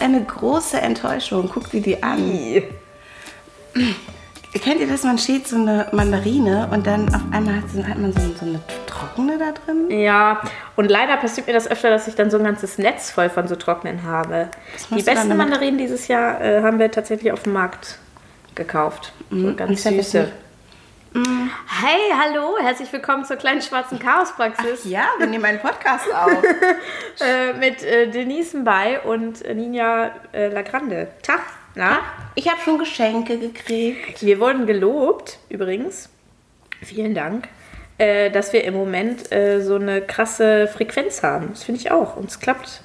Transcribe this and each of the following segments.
Ist eine große Enttäuschung. Guck dir die an. Kennt ihr das? Man steht so eine Mandarine und dann auf einmal hat, so- hat man so, so eine trockene da drin. Ja, und leider passiert mir das öfter, dass ich dann so ein ganzes Netz voll von so trockenen habe. Die besten? Mandarinen dieses Jahr äh, haben wir tatsächlich auf dem Markt gekauft. So ganz Mhm. jetzt süße. Hey, hallo, herzlich willkommen zur kleinen schwarzen Chaospraxis Ja, wir nehmen einen Podcast auf. äh, mit äh, Denise Mbay und äh, Ninja äh, Lagrande. Tag, na? Ich habe schon Geschenke gekriegt. Wir wurden gelobt, übrigens, vielen Dank, äh, dass wir im Moment äh, so eine krasse Frequenz haben. Das finde ich auch. Und es klappt,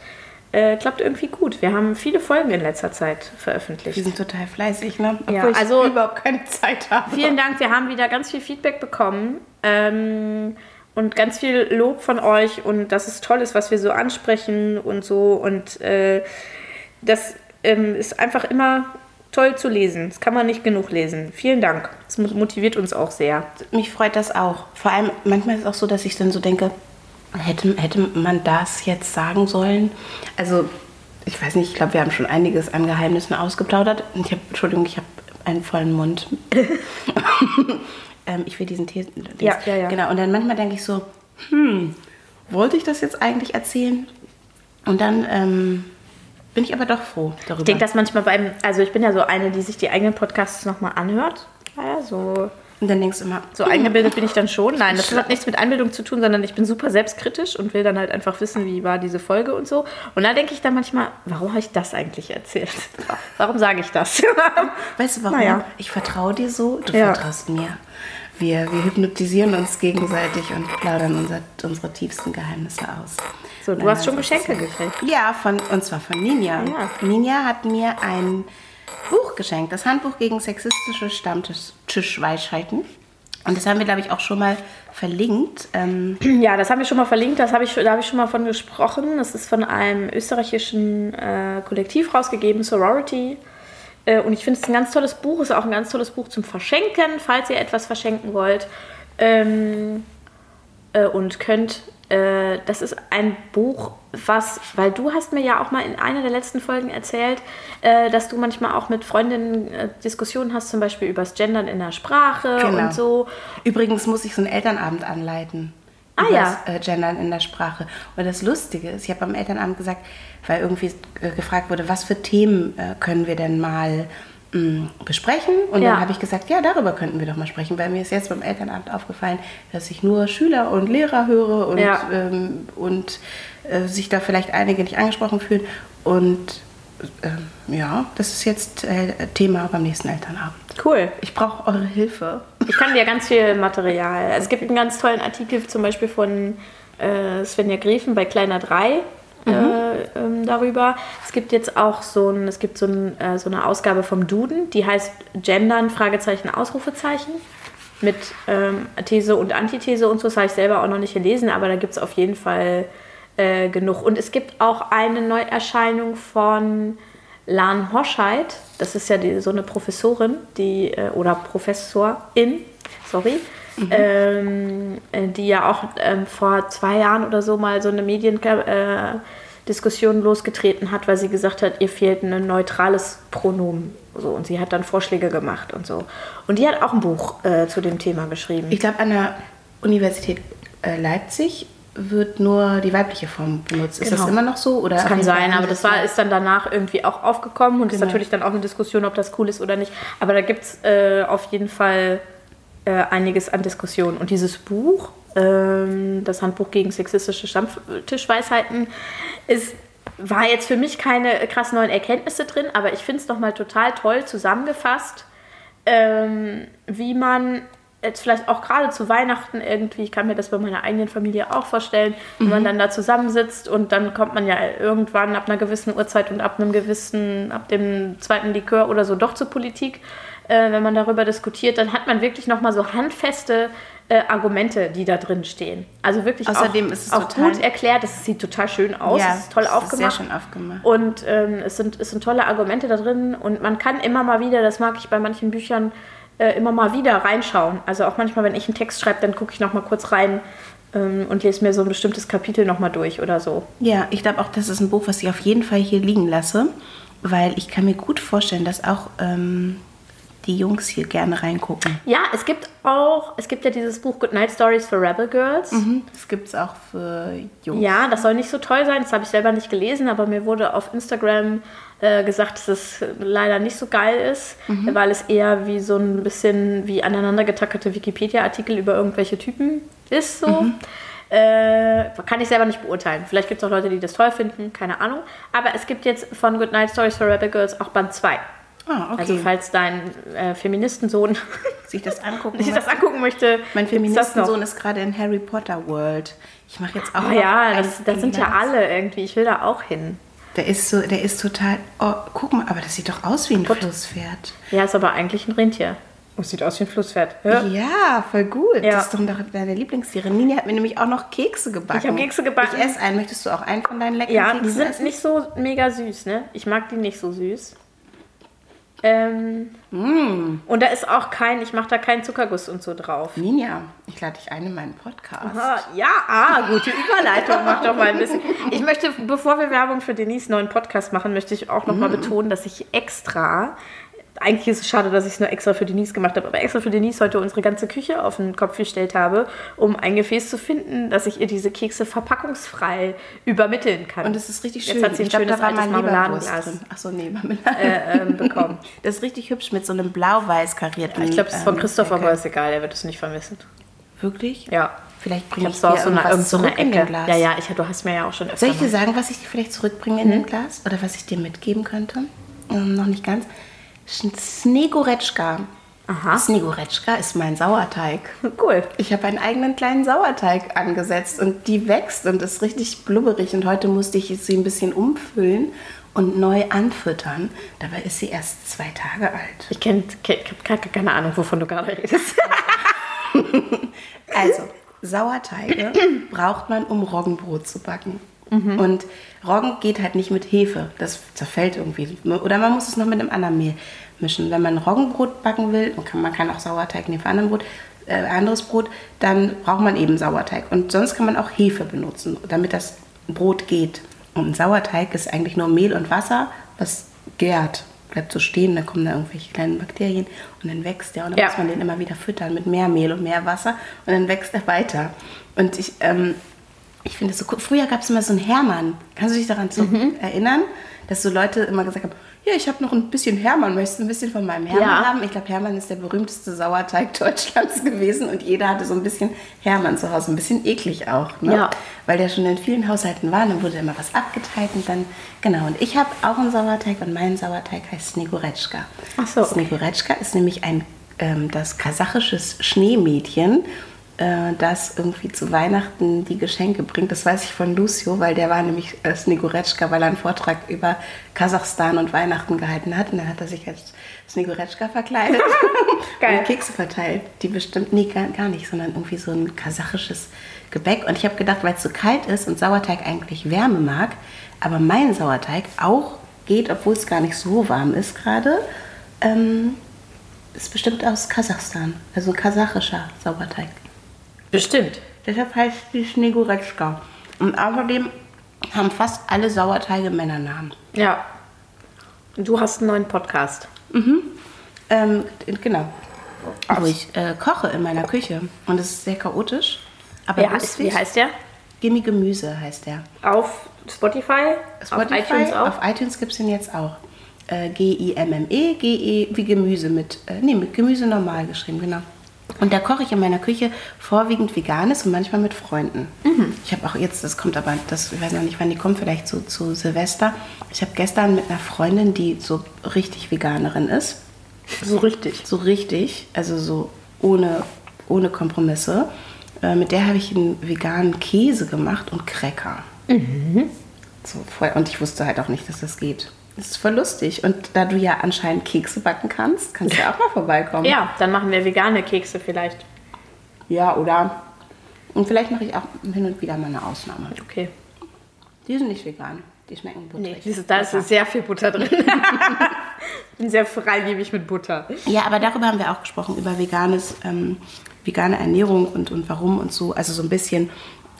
äh, klappt irgendwie gut. Wir haben viele Folgen in letzter Zeit Die veröffentlicht. sind total fleißig, ne? Obwohl Ja, ich also- überhaupt keine Zeit habe. Vielen Dank, wir haben wieder ganz viel Feedback bekommen. Ähm, und ganz viel Lob von euch und dass es toll ist, was wir so ansprechen und so. Und äh, das ähm, ist einfach immer toll zu lesen. Das kann man nicht genug lesen. Vielen Dank. Das mo- motiviert uns auch sehr. Mich freut das auch. Vor allem, manchmal ist es auch so, dass ich dann so denke, hätte, hätte man das jetzt sagen sollen? Also, ich weiß nicht, ich glaube, wir haben schon einiges an Geheimnissen ausgeplaudert. Und Ich habe, Entschuldigung, ich habe einen vollen Mund. ähm, ich will diesen Tee. Ja, ja, ja. Genau, und dann manchmal denke ich so, hm, wollte ich das jetzt eigentlich erzählen? Und dann ähm, bin ich aber doch froh darüber. Ich denke, dass manchmal beim, also ich bin ja so eine, die sich die eigenen Podcasts nochmal anhört. Ja, so, und dann denkst du immer, so eingebildet bin ich dann schon. Nein, das hat nichts mit Einbildung zu tun, sondern ich bin super selbstkritisch und will dann halt einfach wissen, wie war diese Folge und so. Und da denke ich dann manchmal, warum habe ich das eigentlich erzählt? Warum sage ich das? Weißt du warum? Naja. Ich vertraue dir so, du Ja. vertraust mir. Wir, wir hypnotisieren uns gegenseitig und plaudern unser, unsere tiefsten Geheimnisse aus. So, du Nein, hast schon Geschenke gekriegt. Ja, von, und zwar von Ninja. Ja. Ninja hat mir ein Buch geschenkt, das Handbuch gegen sexistische Stammtischweisheiten. Und das haben wir, glaube ich, auch schon mal verlinkt. Ähm, Ja, das haben wir schon mal verlinkt, das habe ich, da habe ich schon mal von gesprochen. Das ist von einem österreichischen äh, Kollektiv rausgegeben, Sorority. Äh, und ich finde es ein ganz tolles Buch, ist auch ein ganz tolles Buch zum Verschenken, falls ihr etwas verschenken wollt. Ähm, äh, und könnt, äh, das ist ein Buch, was, weil du hast mir ja auch mal in einer der letzten Folgen erzählt, äh, dass du manchmal auch mit Freundinnen äh, Diskussionen hast, zum Beispiel übers Gendern in der Sprache Genau. und so. Übrigens muss ich so einen Elternabend anleiten. Ah, ja. Äh, Gendern in der Sprache. Und das Lustige ist, ich habe am Elternabend gesagt, weil irgendwie äh, gefragt wurde, was für Themen äh, können wir denn mal besprechen? Und Ja. dann habe ich gesagt, ja, darüber könnten wir doch mal sprechen, weil mir ist jetzt beim Elternabend aufgefallen, dass ich nur Schüler und Lehrer höre und, Ja. ähm, und äh, sich da vielleicht einige nicht angesprochen fühlen. Und ähm, ja, das ist jetzt äh, Thema beim nächsten Elternabend. Cool. Ich brauche eure Hilfe. Ich kann dir ganz viel Material. Also es gibt einen ganz tollen Artikel zum Beispiel von äh, Svenja Grefen bei Kleiner 3 äh, ähm, darüber. Es gibt jetzt auch so, ein, es gibt so, ein, äh, so eine Ausgabe vom Duden, die heißt Gendern, Fragezeichen, Ausrufezeichen. Mit ähm, These und Antithese und so. Das habe ich selber auch noch nicht gelesen, aber da gibt es auf jeden Fall äh, genug. Und es gibt auch eine Neuerscheinung von Lan Hoscheit, das ist ja die, so eine Professorin, die, äh, oder Professorin, sorry, ähm, äh, die ja auch ähm, vor zwei Jahren oder so mal so eine Mediendiskussion äh, losgetreten hat, weil sie gesagt hat, ihr fehlt ein neutrales Pronomen. So, und sie hat dann Vorschläge gemacht und so. Und die hat auch ein Buch äh, zu dem Thema geschrieben. Ich glaube, an der Universität äh, Leipzig wird nur die weibliche Form benutzt. Ist das Genau. immer noch so? Oder Das kann sein, aber das war, ist dann danach irgendwie auch aufgekommen und ist Genau. natürlich dann auch eine Diskussion, ob das cool ist oder nicht. Aber da gibt es äh, auf jeden Fall äh, einiges an Diskussionen. Und dieses Buch, ähm, das Handbuch gegen sexistische Stammtischweisheiten, ist, war jetzt für mich keine krass neuen Erkenntnisse drin, aber ich finde es nochmal total toll zusammengefasst, ähm, wie man jetzt vielleicht auch gerade zu Weihnachten irgendwie, ich kann mir das bei meiner eigenen Familie auch vorstellen, wenn man dann da zusammensitzt und dann kommt man ja irgendwann ab einer gewissen Uhrzeit und ab einem gewissen, ab dem zweiten Likör oder so doch zur Politik, äh, wenn man darüber diskutiert, dann hat man wirklich nochmal so handfeste äh, Argumente, die da drin stehen. Also wirklich Außerdem auch, ist es auch gut erklärt, das sieht total schön aus, Ja, es ist toll es ist aufgemacht. sehr schön aufgemacht. Und ähm, es, sind, es sind tolle Argumente da drin und man kann immer mal wieder, das mag ich bei manchen Büchern, äh, immer mal wieder reinschauen. Also auch manchmal, wenn ich einen Text schreibe, dann gucke ich noch mal kurz rein, ähm, und lese mir so ein bestimmtes Kapitel nochmal durch oder so. Ja, ich glaube auch, das ist ein Buch, was ich auf jeden Fall hier liegen lasse, weil ich kann mir gut vorstellen, dass auch ähm, die Jungs hier gerne reingucken. Ja, es gibt auch, es gibt ja dieses Buch Good Night Stories for Rebel Girls. Das gibt es auch für Jungs. Ja, das soll nicht so toll sein, das habe ich selber nicht gelesen, aber mir wurde auf Instagram äh, gesagt, dass es leider nicht so geil ist, weil es eher wie so ein bisschen wie aneinandergetackerte Wikipedia-Artikel über irgendwelche Typen ist. So. Äh, kann ich selber nicht beurteilen. Vielleicht gibt es auch Leute, die das toll finden, keine Ahnung. Aber es gibt jetzt von Good Night Stories for Rebel Girls auch Band 2. Ah, okay. Also falls dein äh, Feministensohn sich das angucken. sich das angucken möchte, mein. Feministensohn ist gerade in Harry Potter World. Ich mache jetzt auch. Ah noch ja, das, das sind ja alle irgendwie. Ich will da auch hin. Der ist so, der ist total. Oh, guck mal, aber das sieht doch aus wie ein Flusspferd. Ja, ist aber eigentlich ein Rentier. Oh, sieht aus wie ein Flusspferd. Ja, voll gut. Ja. Das ist doch deine Lieblingstiere. Nini hat mir nämlich auch noch Kekse gebacken. Ich hab Kekse gebacken. Ich esse einen. Möchtest du auch einen von deinen leckeren Ja, Keksen die sind essen? nicht so mega süß, ne? Ich mag die nicht so süß. Ähm, Mm. Und da ist auch kein, ich mache da keinen Zuckerguss und so drauf. Ninja, ich lade dich ein in meinen Podcast. Ah, ja, ah, gute Überleitung, mach doch mal ein bisschen. Ich möchte, bevor wir Werbung für Denise neuen Podcast machen, möchte ich auch noch mal betonen, dass ich extra, eigentlich ist es schade, dass ich es nur extra für Denise gemacht habe, aber extra für Denise heute unsere ganze Küche auf den Kopf gestellt habe, um ein Gefäß zu finden, dass ich ihr diese Kekse verpackungsfrei übermitteln kann. Und es ist richtig schön. Jetzt hat sie ein ich schönes war altes Marmeladenglas. Achso, nee, Marmelade. äh, ähm, bekommen. Das ist richtig hübsch mit so einem blau-weiß karierten. Ich glaube, es ist von ähm, Christoph, aber ist egal, er wird es nicht vermissen. Wirklich? Ja. Vielleicht Ich bringe ich, so aus dir so einer, irgendwas irgend so in Ecke. Glas. Ja, ja, ich, du hast mir ja auch schon öfter Soll ich dir sagen, was ich dir vielleicht zurückbringe in Mhm. dem Glas? Oder was ich dir mitgeben könnte? Ähm, noch nicht ganz. Sch- Snegoretschka. Aha. Snegoretschka ist mein Sauerteig. Cool. Ich habe einen eigenen kleinen Sauerteig angesetzt und die wächst und ist richtig blubberig. Und heute musste ich sie ein bisschen umfüllen und neu anfüttern. Dabei ist sie erst zwei Tage alt. Ich, kenn, ich habe keine Ahnung, wovon du gerade redest. Also, Sauerteige braucht man, um Roggenbrot zu backen. Und Roggen geht halt nicht mit Hefe. Das zerfällt irgendwie. Oder man muss es noch mit einem anderen Mehl mischen. Wenn man Roggenbrot backen will, man kann, man kann auch Sauerteig nehmen für anderen Brot, äh, anderes Brot, dann braucht man eben Sauerteig. Und sonst kann man auch Hefe benutzen, damit das Brot geht. Und ein Sauerteig ist eigentlich nur Mehl und Wasser, was gärt. Bleibt so stehen, dann kommen da irgendwelche kleinen Bakterien und dann wächst der. Und dann Ja. muss man den immer wieder füttern mit mehr Mehl und mehr Wasser und dann wächst er weiter. Und ich, ähm, ich finde es so cool. Früher gab es immer so einen Hermann. Kannst du dich daran Mhm. erinnern, dass so Leute immer gesagt haben, ja, ich habe noch ein bisschen Hermann, möchtest du ein bisschen von meinem Hermann Ja. haben? Ich glaube, Hermann ist der berühmteste Sauerteig Deutschlands gewesen und jeder hatte so ein bisschen Hermann zu Hause. Ein bisschen eklig auch, ne? Ja. Weil der schon in vielen Haushalten war. Dann wurde immer was abgeteilt und dann, genau. Und ich habe auch einen Sauerteig und mein Sauerteig heißt Sneguretschka. Ach so, okay. Sneguretschka ist nämlich ein, ähm, das kasachisches Schneemädchen, äh, das irgendwie zu Weihnachten die Geschenke bringt. Das weiß ich von Lucio, weil der war nämlich äh, Sneguretschka, weil er einen Vortrag über Kasachstan und Weihnachten gehalten hat. Und dann hat er sich als Sneguretschka verkleidet und Kekse verteilt. Die bestimmt, nee, gar, gar nicht, sondern irgendwie so ein kasachisches Gebäck. Und ich habe gedacht, weil es so kalt ist und Sauerteig eigentlich Wärme mag, aber mein Sauerteig auch geht, obwohl es gar nicht so warm ist gerade, ähm, ist bestimmt aus Kasachstan. Also kasachischer Sauerteig. Bestimmt. Deshalb heißt die Sneguretschka. Und außerdem haben fast alle Sauerteige Männernamen. Ja. Du hast einen neuen Podcast. Ähm, genau. Wo ich äh, koche in meiner Küche. Und es ist sehr chaotisch. Aber heißt, lustig. wie heißt der? Gimme Gemüse heißt der. Auf Spotify? Spotify, auf iTunes auch? Auf iTunes gibt es den jetzt auch. Äh, G-I-M-M-E, G-E, wie Gemüse mit, äh, nee, mit Gemüse normal geschrieben, genau. Und da koche ich in meiner Küche vorwiegend veganes und manchmal mit Freunden. Mhm. Ich habe auch jetzt, das kommt aber, das, ich weiß noch nicht, wann die kommt, vielleicht zu, zu Silvester. Ich habe gestern mit einer Freundin, die so richtig Veganerin ist, so richtig. so richtig, also so ohne, ohne Kompromisse. Äh, mit der habe ich einen veganen Käse gemacht und Cracker. So voll, und ich wusste halt auch nicht, dass das geht. Das ist voll lustig. Und da du ja anscheinend Kekse backen kannst, kannst du ja auch mal vorbeikommen. Ja, dann machen wir vegane Kekse vielleicht. Ja, oder? Und vielleicht mache ich auch hin und wieder mal eine Ausnahme. Okay. Die sind nicht vegan. Die schmecken Nee, butterig. diese, da ist sehr viel Butter drin. ich bin sehr freigebig mit Butter. Ja, aber darüber haben wir auch gesprochen, über veganes ähm, vegane Ernährung und, und warum und so. Also so ein bisschen,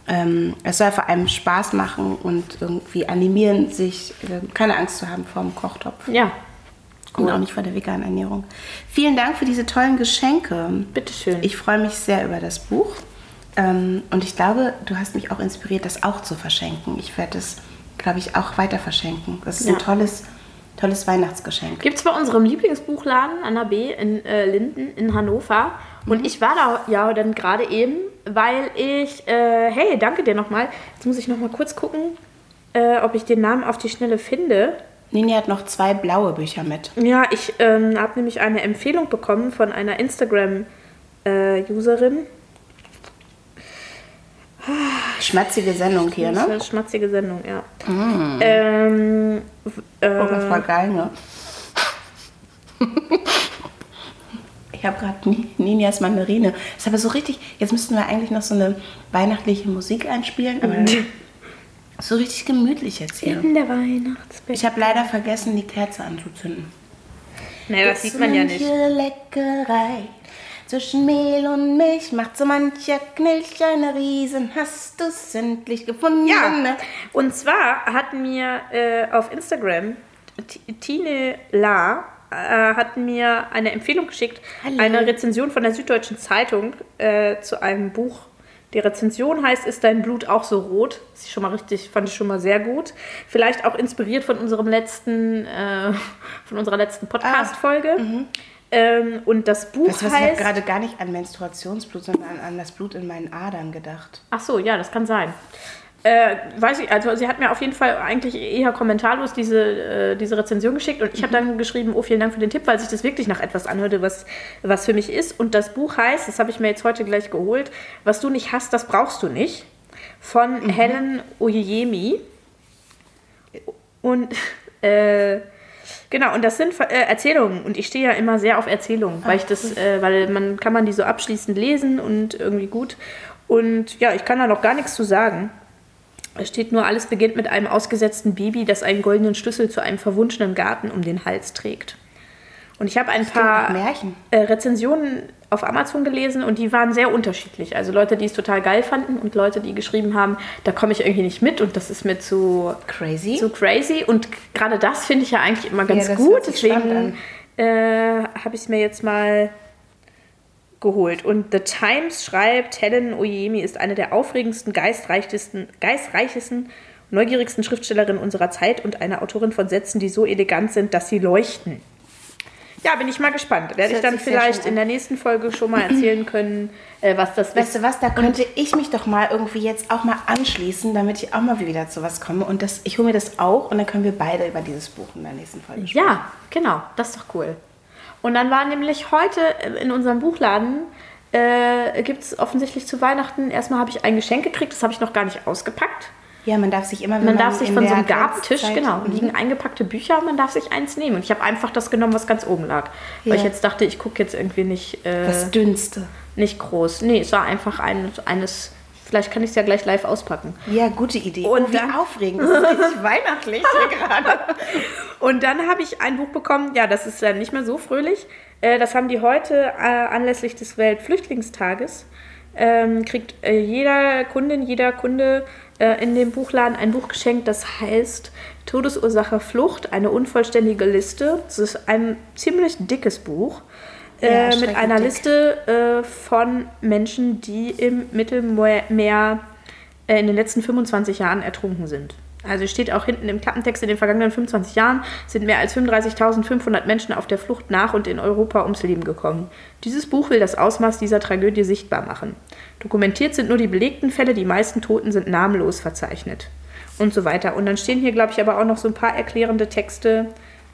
ähm, es soll vor allem Spaß machen und irgendwie animieren, sich äh, keine Angst zu haben vor dem Kochtopf. Ja, Und auch nicht vor der veganen Ernährung. Vielen Dank für diese tollen Geschenke. bitteschön. Ich freue mich sehr über das Buch. Ähm, und ich glaube, du hast mich auch inspiriert, das auch zu verschenken. Ich werde es, glaube ich, auch weiter verschenken. Das ist Ja. ein tolles, tolles Weihnachtsgeschenk. Gibt es bei unserem Lieblingsbuchladen an der B in äh, Linden in Hannover. Und ich war da ja dann gerade eben, weil ich, äh, hey, danke dir nochmal. Jetzt muss ich nochmal kurz gucken, äh, ob ich den Namen auf die Schnelle finde. Nini hat noch zwei blaue Bücher mit. Ja, ich ähm, habe nämlich eine Empfehlung bekommen von einer Instagram-Userin. Schmatzige Sendung hier, ne? schmatzige Sendung, ja. Ähm, äh, Oh, das war geil, ne? Ich habe gerade Ninias Mandarine. Das ist aber so richtig. Jetzt müssten wir eigentlich noch so eine weihnachtliche Musik einspielen, aber so richtig gemütlich jetzt hier. in der Weihnachtsbett. Ich habe leider vergessen, die Kerze anzuzünden. Nee, das sieht man ja nicht. Leckerei zwischen Mehl und Milch macht so mancher Knilch eine Riesen. Hast du's endlich gefunden? Ja, ne? und zwar hat mir äh, auf Instagram Tine La äh, hat mir eine Empfehlung geschickt, Hallo. eine Rezension von der Süddeutschen Zeitung äh, zu einem Buch. Die Rezension heißt Ist dein Blut auch so rot? Das ist schon mal richtig, fand ich schon mal sehr gut. Vielleicht auch inspiriert von unserem letzten, äh, von unserer letzten Podcast-Folge. Ähm, und das Buch Ah, mhm. Weißt was, ich habe heißt. gerade gar nicht an Menstruationsblut, sondern an, an das Blut in meinen Adern gedacht. Ach so, ja, das kann sein. Äh, weiß ich, also sie hat mir auf jeden Fall eigentlich eher kommentarlos diese, äh, diese Rezension geschickt und ich habe dann geschrieben, oh, vielen Dank für den Tipp, weil sich das wirklich nach etwas anhörte, was, was für mich ist. Und das Buch heißt, das habe ich mir jetzt heute gleich geholt, Was du nicht hast, das brauchst du nicht, von Helen Oyeyemi. Und äh, genau, und das sind äh, Erzählungen und ich stehe ja immer sehr auf Erzählungen, weil ich das, äh, weil man kann man die so abschließend lesen und irgendwie gut. Und ja, ich kann da noch gar nichts zu sagen. Es steht nur, alles beginnt mit einem ausgesetzten Baby, das einen goldenen Schlüssel zu einem verwunschenen Garten um den Hals trägt. Und ich habe ein paar äh, Rezensionen auf Amazon gelesen und die waren sehr unterschiedlich. Also Leute, die es total geil fanden und Leute, die geschrieben haben, da komme ich irgendwie nicht mit und das ist mir zu, Crazy. zu crazy. Und gerade das finde ich ja eigentlich immer ganz das gut. Deswegen äh, habe ich es mir jetzt mal geholt. Und The Times schreibt, Helen Oyemi ist eine der aufregendsten, geistreichsten, geistreichesten, neugierigsten Schriftstellerinnen unserer Zeit und eine Autorin von Sätzen, die so elegant sind, dass sie leuchten. Ja, bin ich mal gespannt. Werde ich dann vielleicht in der nächsten Folge schon mal erzählen können, äh, was das Weißt du was, da könnte ich mich doch mal irgendwie jetzt auch mal anschließen, damit ich auch mal wieder zu was komme. Und das, ich hole mir das auch und dann können wir beide über dieses Buch in der nächsten Folge sprechen. Ja, genau, das ist doch cool. Und dann war nämlich heute in unserem Buchladen, äh, gibt es offensichtlich zu Weihnachten, erstmal habe ich ein Geschenk gekriegt, das habe ich noch gar nicht ausgepackt. Ja, man darf sich immer, wenn Man darf sich von so einem Gabentisch, genau, Mhm. liegen eingepackte Bücher, man darf sich eins nehmen. Und ich habe einfach das genommen, was ganz oben lag. Weil Ja. ich jetzt dachte, ich gucke jetzt irgendwie nicht, äh, Das Dünnste. nicht groß. Nee, es war einfach ein, eines, vielleicht kann ich es ja gleich live auspacken. Ja, gute Idee. Und oh, wie dann- aufregend. Das ist richtig weihnachtlich hier gerade. Und dann habe ich ein Buch bekommen, ja, das ist dann nicht mehr so fröhlich. Äh, das haben die heute äh, anlässlich des Weltflüchtlingstages. Ähm, kriegt äh, jeder Kundin, jeder Kunde in dem Buchladen ein Buch geschenkt, das heißt Todesursache Flucht, eine unvollständige Liste. Das ist ein ziemlich dickes Buch. Ja, Äh, mit einer dick. Liste äh, von Menschen, die im Mittelmeer äh, in den letzten 25 Jahren ertrunken sind. Also steht auch hinten im Klappentext, in den vergangenen 25 Jahren sind mehr als 35.500 Menschen auf der Flucht nach und in Europa ums Leben gekommen. Dieses Buch will das Ausmaß dieser Tragödie sichtbar machen. Dokumentiert sind nur die belegten Fälle, die meisten Toten sind namenlos verzeichnet. Und so weiter. Und dann stehen hier, glaube ich, aber auch noch so ein paar erklärende Texte,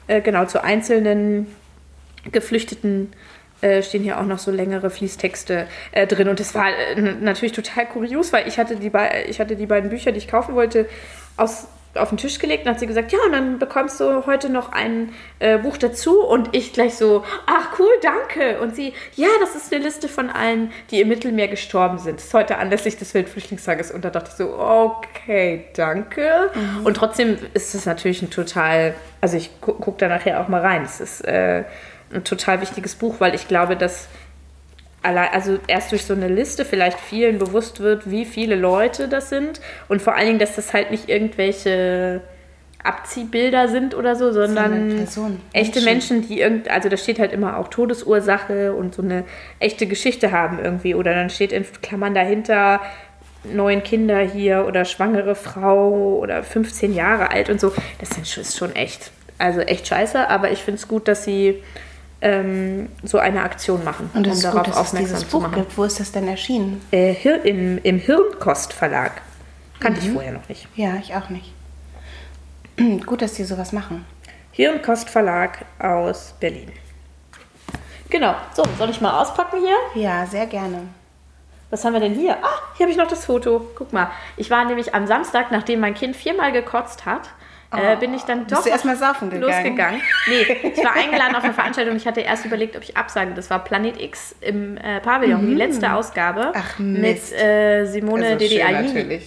äh, genau, zu einzelnen Geflüchteten äh, stehen hier auch noch so längere Fließtexte äh, drin. Und das war äh, natürlich total kurios, weil ich hatte, die ich hatte die beiden Bücher, die ich kaufen wollte, aus, auf den Tisch gelegt und hat sie gesagt, ja, und dann bekommst du heute noch ein äh, Buch dazu. Und ich gleich so, ach cool, danke. Und sie, ja, das ist eine Liste von allen, die im Mittelmeer gestorben sind. Das ist heute anlässlich des Weltflüchtlingstages. Und da dachte ich so, okay, danke. Und trotzdem ist es natürlich ein total, also ich gu gucke da nachher auch mal rein. Es ist äh, ein total wichtiges Buch, weil ich glaube, dass allein, also erst durch so eine Liste vielleicht vielen bewusst wird, wie viele Leute das sind und vor allen Dingen, dass das halt nicht irgendwelche Abziehbilder sind oder so, sondern Personen, echte Menschen. Menschen, die irgend, also da steht halt immer auch Todesursache und so eine echte Geschichte haben irgendwie oder dann steht in Klammern dahinter neun Kinder hier oder schwangere Frau oder 15 Jahre alt und so. Das ist schon echt, also echt scheiße, aber ich finde es gut, dass sie ähm, so eine Aktion machen, Und es um ist darauf gut, dass es aufmerksam dieses zu Buch machen. gibt. Wo ist das denn erschienen? Äh, Hir im, Im Hirnkost Verlag. Kannte Mhm. ich vorher noch nicht. Ja, ich auch nicht. gut, dass die sowas machen. Hirnkost Verlag aus Berlin. Genau. So, soll ich mal auspacken hier? Ja, sehr gerne. Was haben wir denn hier? Ah, hier habe ich noch das Foto. Guck mal. Ich war nämlich am Samstag, nachdem mein Kind viermal gekotzt hat, äh, bin ich dann doch du erst mal saufen gegangen? losgegangen. Nee, ich war eingeladen auf eine Veranstaltung. Ich hatte erst überlegt, ob ich absage. Das war Planet X im äh, Pavillon, die letzte Ausgabe. Mhm. Ach, mit Mist. äh, Simone Also Dede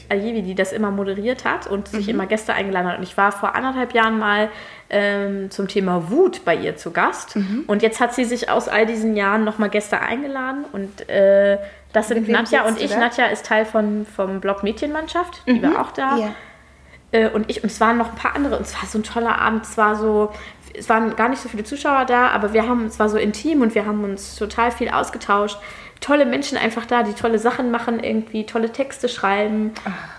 Ayivi, die das immer moderiert hat und Mhm. sich immer Gäste eingeladen hat. Und ich war vor anderthalb Jahren mal ähm, zum Thema Wut bei ihr zu Gast. Mhm. Und jetzt hat sie sich aus all diesen Jahren nochmal Gäste eingeladen. Und äh, das sind Mit Nadja und ich. Nadja ist Teil von, vom Blog Mädchenmannschaft. Die war auch da. Mhm. Äh, und ich, und es waren noch ein paar andere. Und es war so ein toller Abend. Es war so, es waren gar nicht so viele Zuschauer da, aber wir haben, es war so intim und wir haben uns total viel ausgetauscht. Tolle Menschen einfach da, die tolle Sachen machen, irgendwie tolle Texte schreiben.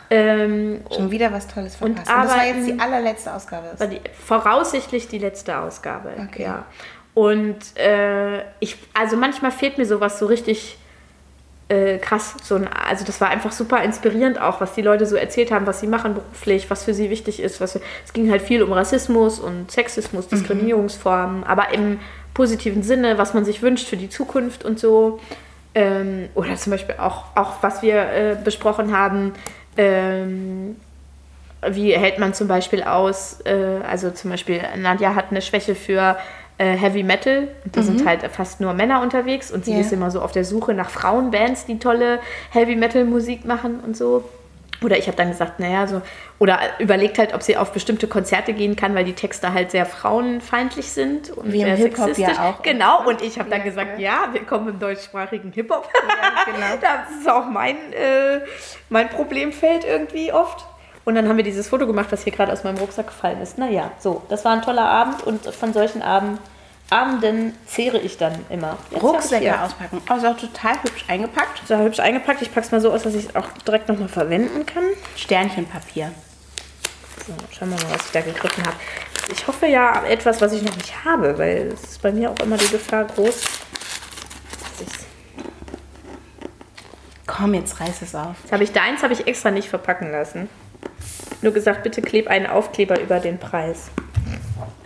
Ähm, Schon wieder was Tolles Und verpasst. Und, das war jetzt die allerletzte Ausgabe. war die, voraussichtlich die letzte Ausgabe. Okay. Ja. Und äh, ich, also manchmal fehlt mir sowas so richtig äh, krass. So ein, also das war einfach super inspirierend auch, was die Leute so erzählt haben, was sie machen beruflich, was für sie wichtig ist. Was für, es ging halt viel um Rassismus und Sexismus, Diskriminierungsformen, aber im positiven Sinne, was man sich wünscht für die Zukunft und so. Ähm, oder zum Beispiel auch, auch was wir äh, besprochen haben, ähm, wie hält man zum Beispiel aus, äh, also zum Beispiel Nadja hat eine Schwäche für äh, Heavy Metal und da sind halt fast nur Männer unterwegs und sie Ja. ist immer so auf der Suche nach Frauenbands, die tolle Heavy Metal Musik machen und so. Oder ich habe dann gesagt, naja, so, oder überlegt halt, ob sie auf bestimmte Konzerte gehen kann, weil die Texte halt sehr frauenfeindlich sind und Wie sehr Hip-Hop ja sexistisch. auch. Genau, und ich habe dann Ja, gesagt, cool. ja, willkommen im deutschsprachigen Hip-Hop. Ja, genau. Das ist auch mein, äh, mein Problemfeld irgendwie oft. Und dann haben wir dieses Foto gemacht, was hier gerade aus meinem Rucksack gefallen ist. Naja, so, das war ein toller Abend und von solchen Abend, Abenden zehre ich dann immer. Jetzt Rucksäcke auspacken. Oh, ist auch total hübsch eingepackt. So hübsch eingepackt. Ich packe es mal so aus, dass ich es auch direkt nochmal verwenden kann. Sternchenpapier. So, schauen wir mal, was ich da gegriffen habe. Ich hoffe ja etwas, was ich noch nicht habe, weil es ist bei mir auch immer die Gefahr groß. Komm, jetzt reiß es auf. Jetzt habe ich deins habe ich extra nicht verpacken lassen. Nur gesagt, bitte kleb einen Aufkleber über den Preis.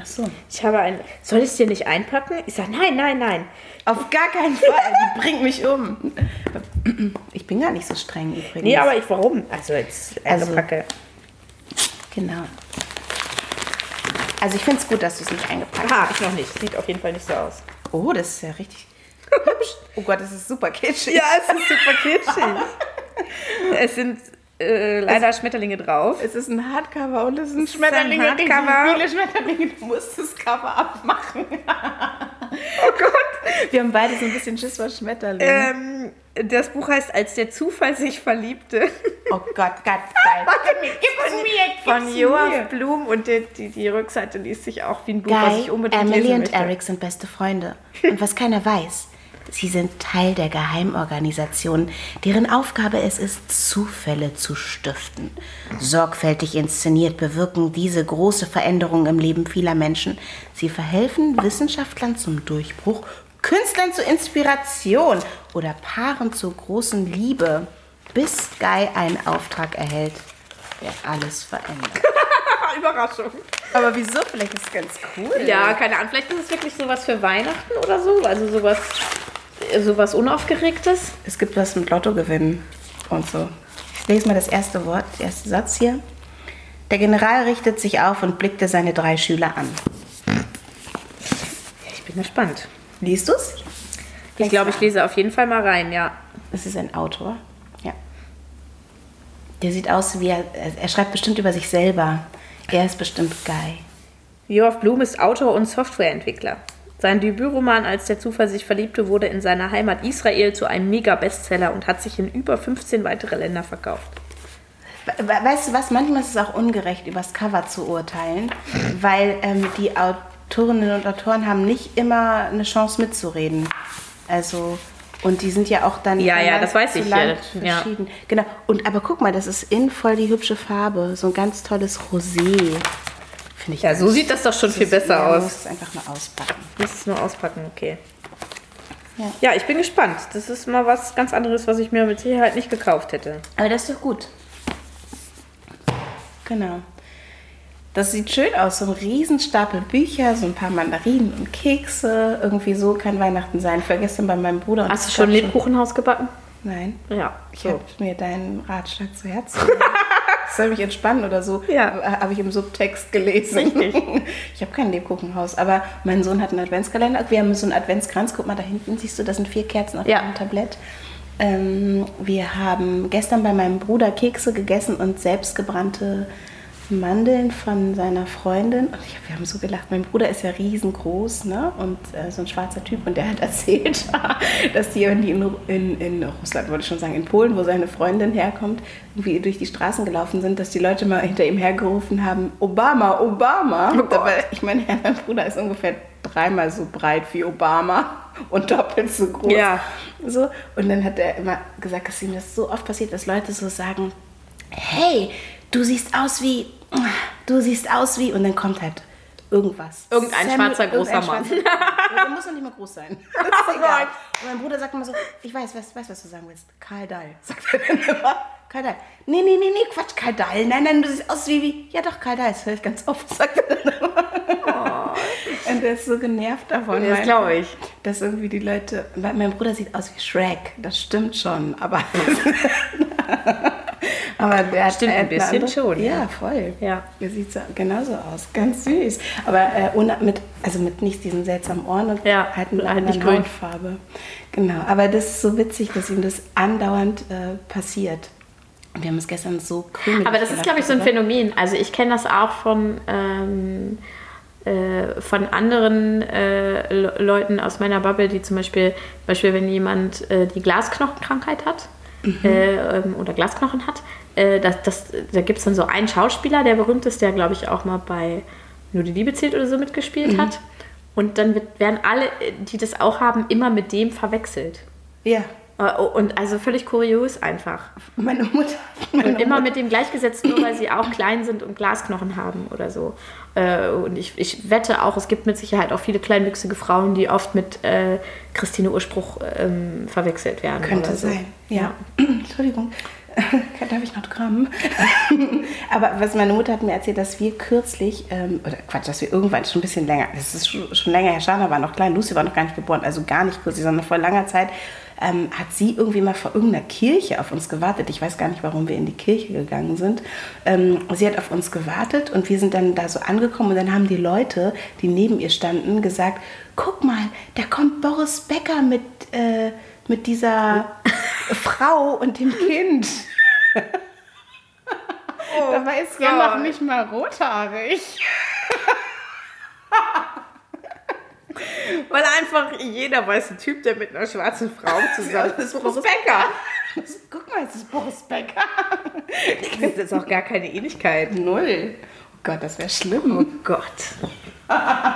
Ach so. Ich habe einen. Soll ich es dir nicht einpacken? Ich sage, nein, nein, nein. Auf gar keinen Fall. Die bringt mich um. Ich bin gar nicht so streng übrigens. Nee, aber ich, warum? Also jetzt Also- eingepacke. Genau. Also ich finde es gut, dass du es nicht eingepackt Aha, ich noch nicht. Sieht auf jeden Fall nicht so aus. hast. Oh, das ist ja richtig hübsch. Oh Gott, das ist super kitschig. Ja, es ist super kitschig. es sind äh, leider Schmetterlinge drauf. Es ist ein Hardcover und es sind ein Schmetterlinge. richtig Hardcover. Viele Schmetterlinge. Du musst das Cover abmachen. oh Gott. Wir haben beide so ein bisschen Schiss vor Schmetterlingen. Ähm, das Buch heißt Als der Zufall sich verliebte. oh Gott, Gott, geil. Gib es mir, gib's Von mir. Joachim Blum und die, die, die Rückseite liest sich auch wie ein Buch, was Guy, ich unbedingt Emily lesen und möchte. Eric sind beste Freunde. Und was keiner weiß, sie sind Teil der Geheimorganisation, deren Aufgabe es ist, Zufälle zu stiften. Sorgfältig inszeniert bewirken diese große Veränderungen im Leben vieler Menschen. Sie verhelfen Wissenschaftlern zum Durchbruch, Künstlern zur Inspiration oder Paaren zur großen Liebe, bis Guy einen Auftrag erhält, der alles verändert. Überraschung. Aber wieso? Vielleicht ist es ganz cool. Ja, keine Ahnung. Vielleicht ist es wirklich sowas für Weihnachten oder so. Also sowas, sowas Unaufgeregtes. Es gibt was mit Lotto gewinnen und so. Ich lese mal das erste Wort, der erste Satz hier. Der General richtet sich auf und blickte seine drei Schüler an. Ich bin gespannt. Liest du's? Ich glaube, ich lese auf jeden Fall mal rein, ja. Das ist ein Autor. Ja. Der sieht aus wie er, er schreibt bestimmt über sich selber. Er ist bestimmt Guy. Joachim Blum ist Autor und Softwareentwickler. Sein Debütroman Als der Zufall sich verliebte wurde in seiner Heimat Israel zu einem Mega-Bestseller und hat sich in über 15 weitere Länder verkauft. We- Weißt du was, manchmal ist es auch ungerecht, übers Cover zu urteilen, weil ähm, die Autorinnen und Autoren haben nicht immer eine Chance mitzureden. Also, und die sind ja auch dann Ja, ja, das weiß ich, Land ja. Ja. verschieden. Genau. Und aber guck mal, das ist in voll die hübsche Farbe. So ein ganz tolles Rosé. Finde ich Ja, so sieht das doch schon viel ist- besser ja, aus. muss es einfach mal auspacken. Muss es nur auspacken, okay. Ja. Ja, ich bin gespannt. Das ist mal was ganz anderes, was ich mir mit Sicherheit nicht gekauft hätte. Aber das ist doch gut. Genau. Das sieht schön aus, so ein Riesenstapel Bücher, so ein paar Mandarinen und Kekse. Irgendwie so kann Weihnachten sein. Ich gestern bei meinem Bruder. und Hast du schon Lebkuchenhaus gebacken? Nein. Ja. Ich So. habe mir deinen Ratschlag zu Herzen soll mich entspannen oder so. Ja. Habe ich im Subtext gelesen. Richtig. Ich habe kein Lebkuchenhaus, aber mein Sohn hat einen Adventskalender. Wir haben so einen Adventskranz. Guck mal, da hinten siehst du, das sind vier Kerzen auf Ja. einem Tablett. Ähm, wir haben gestern bei meinem Bruder Kekse gegessen und selbstgebrannte Mandeln von seiner Freundin. Und ich, wir haben so gelacht. Mein Bruder ist ja riesengroß ne? und äh, so ein schwarzer Typ. Und der hat erzählt, dass die, die in, in, in Russland, wollte ich schon sagen, in Polen, wo seine Freundin herkommt, irgendwie durch die Straßen gelaufen sind, dass die Leute mal hinter ihm hergerufen haben, Obama, Obama. Oh. Dabei, ich meine, ja, mein Bruder ist ungefähr dreimal so breit wie Obama und doppelt so groß. Ja. So, und dann hat er immer gesagt, dass ihm das so oft passiert, dass Leute so sagen, hey, du siehst aus wie, du siehst aus wie, und dann kommt halt irgendwas. Irgendein schwarzer, großer Mann. Der muss noch nicht mal groß sein. Egal. Und mein Bruder sagt immer so, ich weiß, weiß, weiß, was du sagen willst. Karl Dahl, sagt er dann immer. Karl Dahl. Nee, nee, nee, nee, Quatsch, Karl Dahl. Nein, nein, du siehst aus wie, wie. Ja doch, Karl Dahl, das höre ich ganz oft, sagt er dann immer. Und der ist so genervt davon. Das glaube ich. dass irgendwie die Leute, mein Bruder sieht aus wie Shrek, das stimmt schon, aber aber der hat Stimmt ein eine bisschen andere- schon, Ja, ja. voll. Ja. Der sieht so genauso aus, ganz süß, aber äh, ohne mit also mit nicht diesen seltsamen Ohren und Ja, halt mit halt einer nicht. Hautfarbe. Genau, aber das ist so witzig, dass ihm das andauernd äh, passiert. Wir haben es gestern so krümelig Aber das ist, glaube ich, so ein darüber. Phänomen. Also ich kenne das auch von, ähm, äh, von anderen äh, Le- Leuten aus meiner Bubble, die zum Beispiel, zum Beispiel wenn jemand äh, die Glasknochenkrankheit hat äh, ähm, oder Glasknochen hat, äh, das, das, da gibt es dann so einen Schauspieler, der berühmt ist, der, glaube ich, auch mal bei Nur die Liebe zählt oder so mitgespielt hat. Und dann wird, werden alle, die das auch haben, immer mit dem verwechselt. Ja, Äh, Und also völlig kurios einfach. meine Mutter. Meine Und immer Mutter- mit dem gleichgesetzt, nur weil sie auch klein sind und Glasknochen haben oder so. Äh, Und ich, ich wette auch, es gibt mit Sicherheit auch viele kleinwüchsige Frauen, die oft mit äh, Christine Urspruch ähm, verwechselt werden. Könnte so. sein, ja. Entschuldigung, darf ich noch Gramm? Aber was meine Mutter hat mir erzählt, dass wir kürzlich, ähm, oder Quatsch, dass wir irgendwann schon ein bisschen länger, das ist schon, schon länger her, Shana war noch klein, Lucy war noch gar nicht geboren, also gar nicht kürzlich, sondern vor langer Zeit, ähm, hat sie irgendwie mal vor irgendeiner Kirche auf uns gewartet. Ich weiß gar nicht, warum wir in die Kirche gegangen sind. Ähm, sie hat auf uns gewartet und wir sind dann da so angekommen und dann haben die Leute, die neben ihr standen, gesagt, guck mal, da kommt Boris Becker mit, äh, mit dieser Frau und dem Kind. Dabei ist ja noch nicht mal rothaarig. Weil einfach jeder weiße Typ, der mit einer schwarzen Frau zusammen ist Boris Becker. Guck mal, es ist Boris Becker. Das ist auch gar keine Ähnlichkeit. Null. Oh Gott, das wäre schlimm. Oh Gott.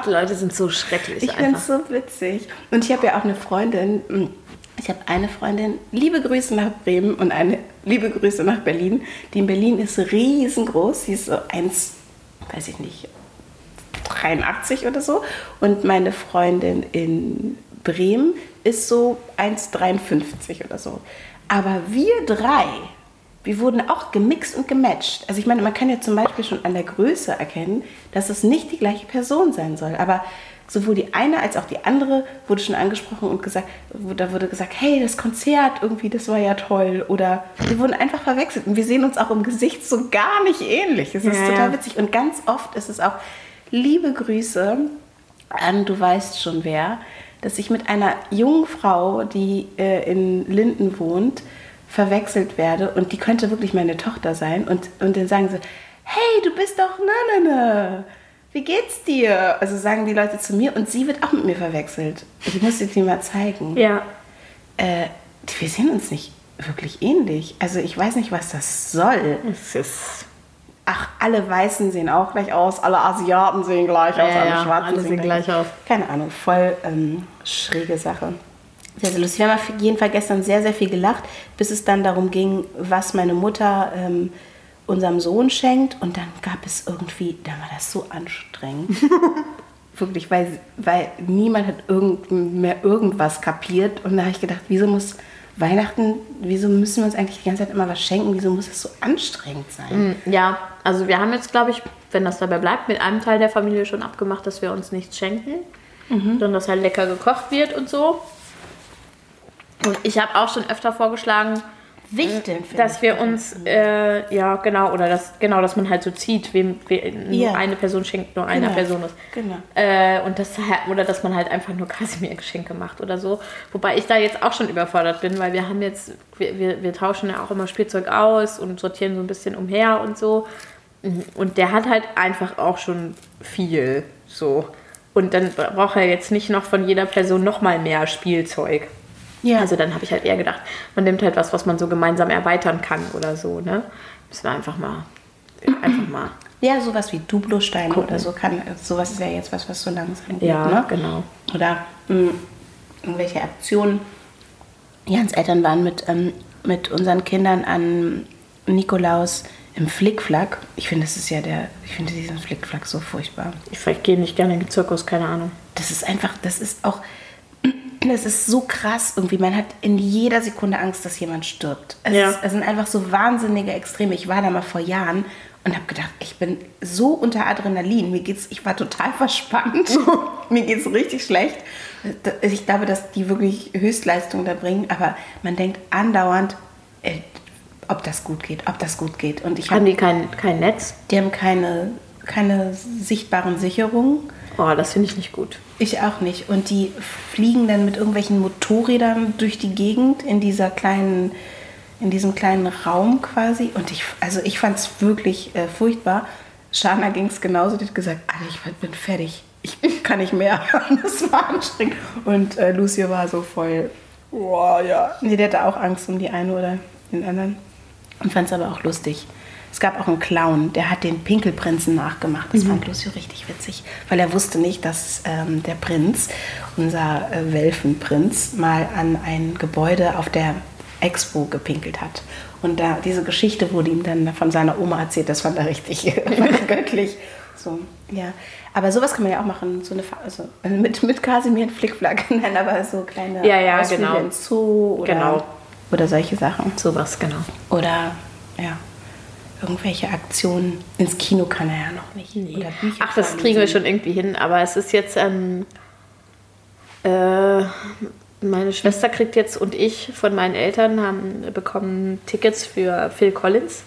Die Leute sind so schrecklich Ich finde es so witzig. Und ich habe ja auch eine Freundin. Ich habe eine Freundin, liebe Grüße nach Bremen und eine liebe Grüße nach Berlin. Die in Berlin ist riesengroß. Sie ist so 1, weiß ich nicht, 83 oder so. Und meine Freundin in Bremen ist so 1,53 oder so. Aber wir drei, wir wurden auch gemixt und gematcht. Also ich meine, man kann ja zum Beispiel schon an der Größe erkennen, dass es nicht die gleiche Person sein soll. Aber sowohl die eine als auch die andere wurde schon angesprochen und gesagt, da wurde gesagt, hey, das Konzert irgendwie, das war ja toll. Oder wir wurden einfach verwechselt. Und wir sehen uns auch im Gesicht so gar nicht ähnlich. Es ist Ja, total ja. witzig. Und ganz oft ist es auch, liebe Grüße an, du weißt schon wer, dass ich mit einer jungen Frau, die äh, in Linden wohnt, verwechselt werde und die könnte wirklich meine Tochter sein und, und dann sagen sie, hey, du bist doch Nanane. Wie geht's dir? Also sagen die Leute zu mir und sie wird auch mit mir verwechselt. Ich muss dir die mal zeigen. Ja. Äh, wir sehen uns nicht wirklich ähnlich. Also ich weiß nicht, was das soll. Es ist. Ach, alle Weißen sehen auch gleich aus, alle Asiaten sehen gleich aus, Ja, alle ja, Schwarzen alle sehen gleich aus. Keine Ahnung, voll ähm, schräge Sache. Sehr, sehr lustig. Wir haben auf jeden Fall gestern sehr, sehr viel gelacht, bis es dann darum ging, was meine Mutter ähm, unserem Sohn schenkt. Und dann gab es irgendwie, da war das so anstrengend. Wirklich, weil, weil niemand hat irgend, mehr irgendwas kapiert. Und da habe ich gedacht, wieso muss Weihnachten, wieso müssen wir uns eigentlich die ganze Zeit immer was schenken? Wieso muss es so anstrengend sein? Ja, also wir haben jetzt, glaube ich, wenn das dabei bleibt, mit einem Teil der Familie schon abgemacht, dass wir uns nichts schenken. Sondern dass halt lecker gekocht wird und so. Und ich habe auch schon öfter vorgeschlagen, Wichteln, finde dass wir uns, äh, ja genau, oder dass, genau, dass man halt so zieht, wem, we, nur Ja. eine Person schenkt, nur einer Genau, Person ist. genau. Äh, und das oder dass man halt einfach nur Kasimir-Geschenke macht oder so. Wobei ich da jetzt auch schon überfordert bin, weil wir haben jetzt, wir, wir, wir tauschen ja auch immer Spielzeug aus und sortieren so ein bisschen umher und so. Und der hat halt einfach auch schon viel so. Und dann braucht er jetzt nicht noch von jeder Person nochmal mehr Spielzeug. Ja. Also dann habe ich halt eher gedacht, man nimmt halt was, was man so gemeinsam erweitern kann oder so, ne? Müssen wir einfach mal, einfach mal. Ja, sowas wie Duplosteine oder so kann, sowas ist ja jetzt was, was so langsam geht, Ja, ne? genau. Oder mh, irgendwelche Aktionen. Jans Eltern waren mit, ähm, mit unseren Kindern an Nikolaus im Flickflack. Ich finde, das ist ja der, ich finde diesen Flickflack so furchtbar. Ich gehe nicht gerne in den Zirkus, keine Ahnung. Das ist einfach, das ist auch, das ist so krass irgendwie. Man hat in jeder Sekunde Angst, dass jemand stirbt. Es, Ja. ist, es sind einfach so wahnsinnige Extreme. Ich war da mal vor Jahren und habe gedacht, ich bin so unter Adrenalin. Mir geht's, ich war total verspannt. Mir geht's richtig schlecht. Ich glaube, dass die wirklich Höchstleistung da bringen, aber man denkt andauernd, äh, ob das gut geht, ob das gut geht. Und ich Haben hab, die kein, kein Netz? die haben keine, keine sichtbaren Sicherungen. Oh, das finde ich nicht gut. Ich auch nicht. Und die fliegen dann mit irgendwelchen Motorrädern durch die Gegend in dieser kleinen, in diesem kleinen Raum quasi. Und ich, also ich fand es wirklich äh, furchtbar. Shana ging es genauso. Die hat gesagt, Alter, ich bin fertig. Ich kann nicht mehr. das war anstrengend. Und äh, Lucio war so voll, boah, ja. Nee, der hatte auch Angst um die eine oder den anderen. Und fand es aber auch lustig. Es gab auch einen Clown, der hat den Pinkelprinzen nachgemacht. Das fand Lucio richtig witzig, weil er wusste nicht, dass ähm, der Prinz, unser äh, Welfenprinz, mal an ein Gebäude auf der Expo gepinkelt hat. Und da diese Geschichte wurde ihm dann von seiner Oma erzählt. Das fand er richtig göttlich. So, ja. Aber sowas kann man ja auch machen. So eine also, mit, mit Kasimir und Flickflack. Nein, aber so kleine Ja, ja, Ausflüge genau. ins Zoo oder, Genau. oder solche Sachen. Sowas, genau. Oder ja, irgendwelche Aktionen. Ins Kino kann er ja noch nicht. Bücher Ach, das kriegen wir schon irgendwie hin, aber es ist jetzt, ähm, äh, meine Schwester kriegt jetzt und ich von meinen Eltern haben bekommen Tickets für Phil Collins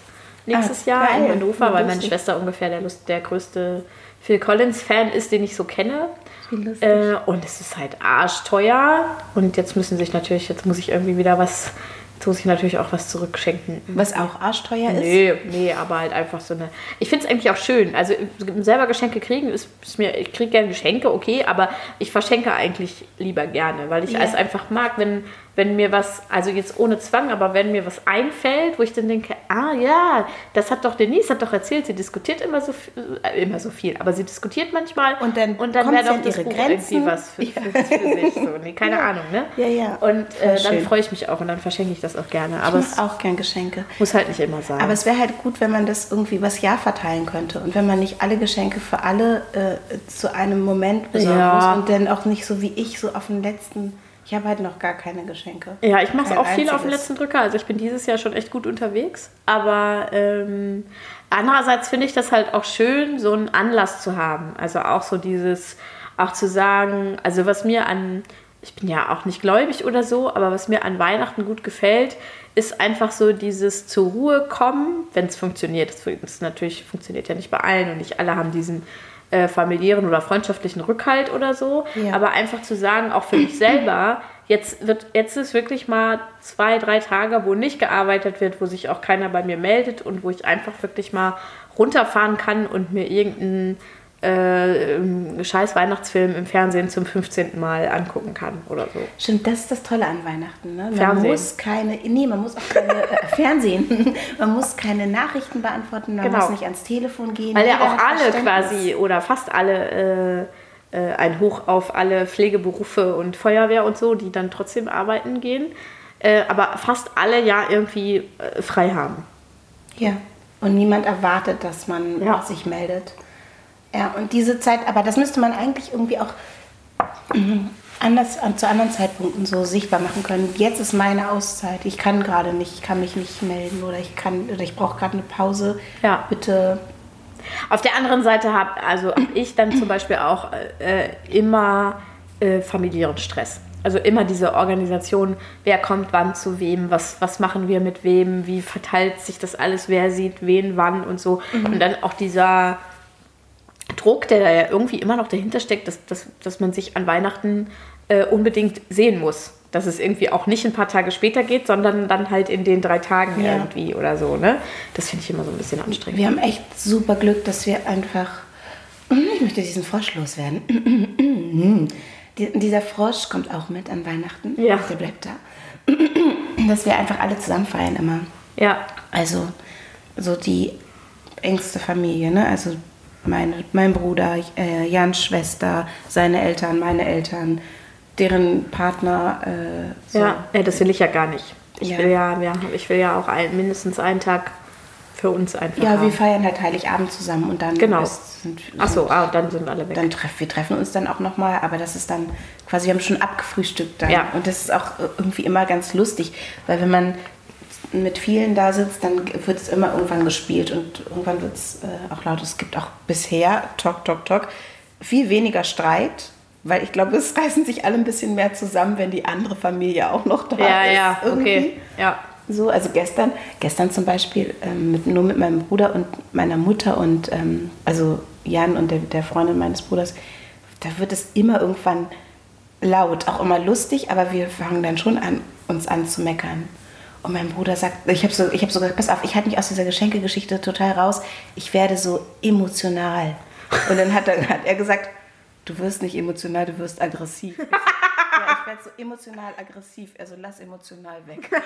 nächstes Ah, Jahr in geil. Hannover, weil meine. Schwester ungefähr der, Lust, der größte Phil Collins-Fan ist, den ich so kenne. Äh, und es ist halt arschteuer. Und jetzt müssen sich natürlich, jetzt muss ich irgendwie wieder was, muss ich natürlich auch was zurückschenken. Was auch arschteuer ist. Nee, nee, aber halt einfach so eine. Ich finde es eigentlich auch schön. Also selber Geschenke kriegen ist, ist mir, ich kriege gerne Geschenke, okay, aber ich verschenke eigentlich lieber gerne, weil ich Ja. es einfach mag, wenn, wenn mir was, also jetzt ohne Zwang, aber wenn mir was einfällt, wo ich dann denke, ah ja, das hat doch Denise hat doch erzählt, sie diskutiert immer so viel, äh, immer so viel, aber sie diskutiert manchmal Und dann und dann wäre doch das ihre Buch Grenzen. irgendwie was für, für, für sich. So. Nee, keine Ahnung, ne? Ja, ja. Und äh, dann freue ich mich auch und dann verschenke ich das auch gerne. Ich Aber es mache auch gern Geschenke. muss halt nicht immer sein. Aber es wäre halt gut, wenn man das irgendwie übers Jahr verteilen könnte. Und wenn man nicht alle Geschenke für alle äh, zu einem Moment besorgen Ja. muss und dann auch nicht so wie ich so auf den letzten. Ich habe halt noch gar keine Geschenke. Ja, ich mache es auch viel auf den einziges. letzten Drücker. Also ich bin dieses Jahr schon echt gut unterwegs. Aber ähm, andererseits finde ich das halt auch schön, so einen Anlass zu haben. Also auch so dieses, auch zu sagen, also was mir an, ich bin ja auch nicht gläubig oder so, aber was mir an Weihnachten gut gefällt, ist einfach so dieses zur Ruhe kommen, wenn es funktioniert. Das ist natürlich funktioniert ja nicht bei allen und nicht alle haben diesen äh, familiären oder freundschaftlichen Rückhalt oder so. Ja. Aber einfach zu sagen, auch für mich selber, jetzt wird, jetzt ist wirklich mal zwei, drei Tage, wo nicht gearbeitet wird, wo sich auch keiner bei mir meldet und wo ich einfach wirklich mal runterfahren kann und mir irgendeinen äh, einen scheiß Weihnachtsfilm im Fernsehen zum 15. Mal angucken kann oder so. Stimmt, das ist das Tolle an Weihnachten. Ne? Man Fernsehen. muss keine, nee, man muss auch keine äh, Fernsehen. man muss keine Nachrichten beantworten, man Genau. muss nicht ans Telefon gehen. Weil ja auch alle quasi oder fast alle äh, äh, ein Hoch auf alle Pflegeberufe und Feuerwehr und so, die dann trotzdem arbeiten gehen. Äh, aber fast alle ja irgendwie äh, frei haben. Ja, und niemand erwartet, dass man Ja. sich meldet. Ja, und diese Zeit, aber das müsste man eigentlich irgendwie auch mhm, anders, an, zu anderen Zeitpunkten so sichtbar machen können. Jetzt ist meine Auszeit. Ich kann gerade nicht, ich kann mich nicht melden oder ich kann oder ich brauche gerade eine Pause. Ja. Bitte. Auf der anderen Seite habe also hab ich dann zum Beispiel auch äh, immer äh, familiären Stress. Also immer diese Organisation, wer kommt wann zu wem, was, was machen wir mit wem, wie verteilt sich das alles, wer sieht wen wann und so. Und dann auch dieser Druck, der da ja irgendwie immer noch dahinter steckt, dass, dass, dass man sich an Weihnachten äh, unbedingt sehen muss. Dass es irgendwie auch nicht ein paar Tage später geht, sondern dann halt in den drei Tagen Ja. irgendwie oder so. Ne? Das finde ich immer so ein bisschen anstrengend. Wir haben echt super Glück, dass wir einfach. Ich möchte diesen Frosch loswerden. Die- Dieser Frosch kommt auch mit an Weihnachten. Ja. Der bleibt da. Dass wir einfach alle zusammen feiern immer. Ja, Also so die engste Familie, ne? Also meine, mein Bruder, äh, Jans Schwester, seine Eltern, meine Eltern, deren Partner. Äh, so. Ja, ja, das will ich ja gar nicht. Ich Ja. will ja, ja, ich will ja auch ein, mindestens einen Tag für uns einfach. Ja, wir haben. feiern halt Heiligabend zusammen und dann Genau. ist- sind, Ach so, sind- ah, dann sind alle weg. dann treffen wir treffen uns dann auch noch mal, aber das ist dann quasi wir haben schon abgefrühstückt dann Ja. und das ist auch irgendwie immer ganz lustig, weil wenn man mit vielen da sitzt, dann wird es immer irgendwann gespielt und irgendwann wird es äh, auch laut. Es gibt auch bisher, tok, tok, tok, viel weniger Streit, weil ich glaube, es reißen sich alle ein bisschen mehr zusammen, wenn die andere Familie auch noch da ja, ist. ja, irgendwie. okay. Ja. So, also gestern, gestern zum Beispiel ähm, mit, nur mit meinem Bruder und meiner Mutter und ähm, also Jan und der, der Freundin meines Bruders, da wird es immer irgendwann laut, auch immer lustig, aber wir fangen dann schon an, uns an zu meckern. Und mein Bruder sagt, ich habe so, ich hab so gesagt, pass auf, ich halte mich aus dieser Geschenkegeschichte total raus, ich werde so emotional. Und dann hat er, hat er gesagt, du wirst nicht emotional, du wirst aggressiv. Ja, ich werde so emotional aggressiv, also lass emotional weg.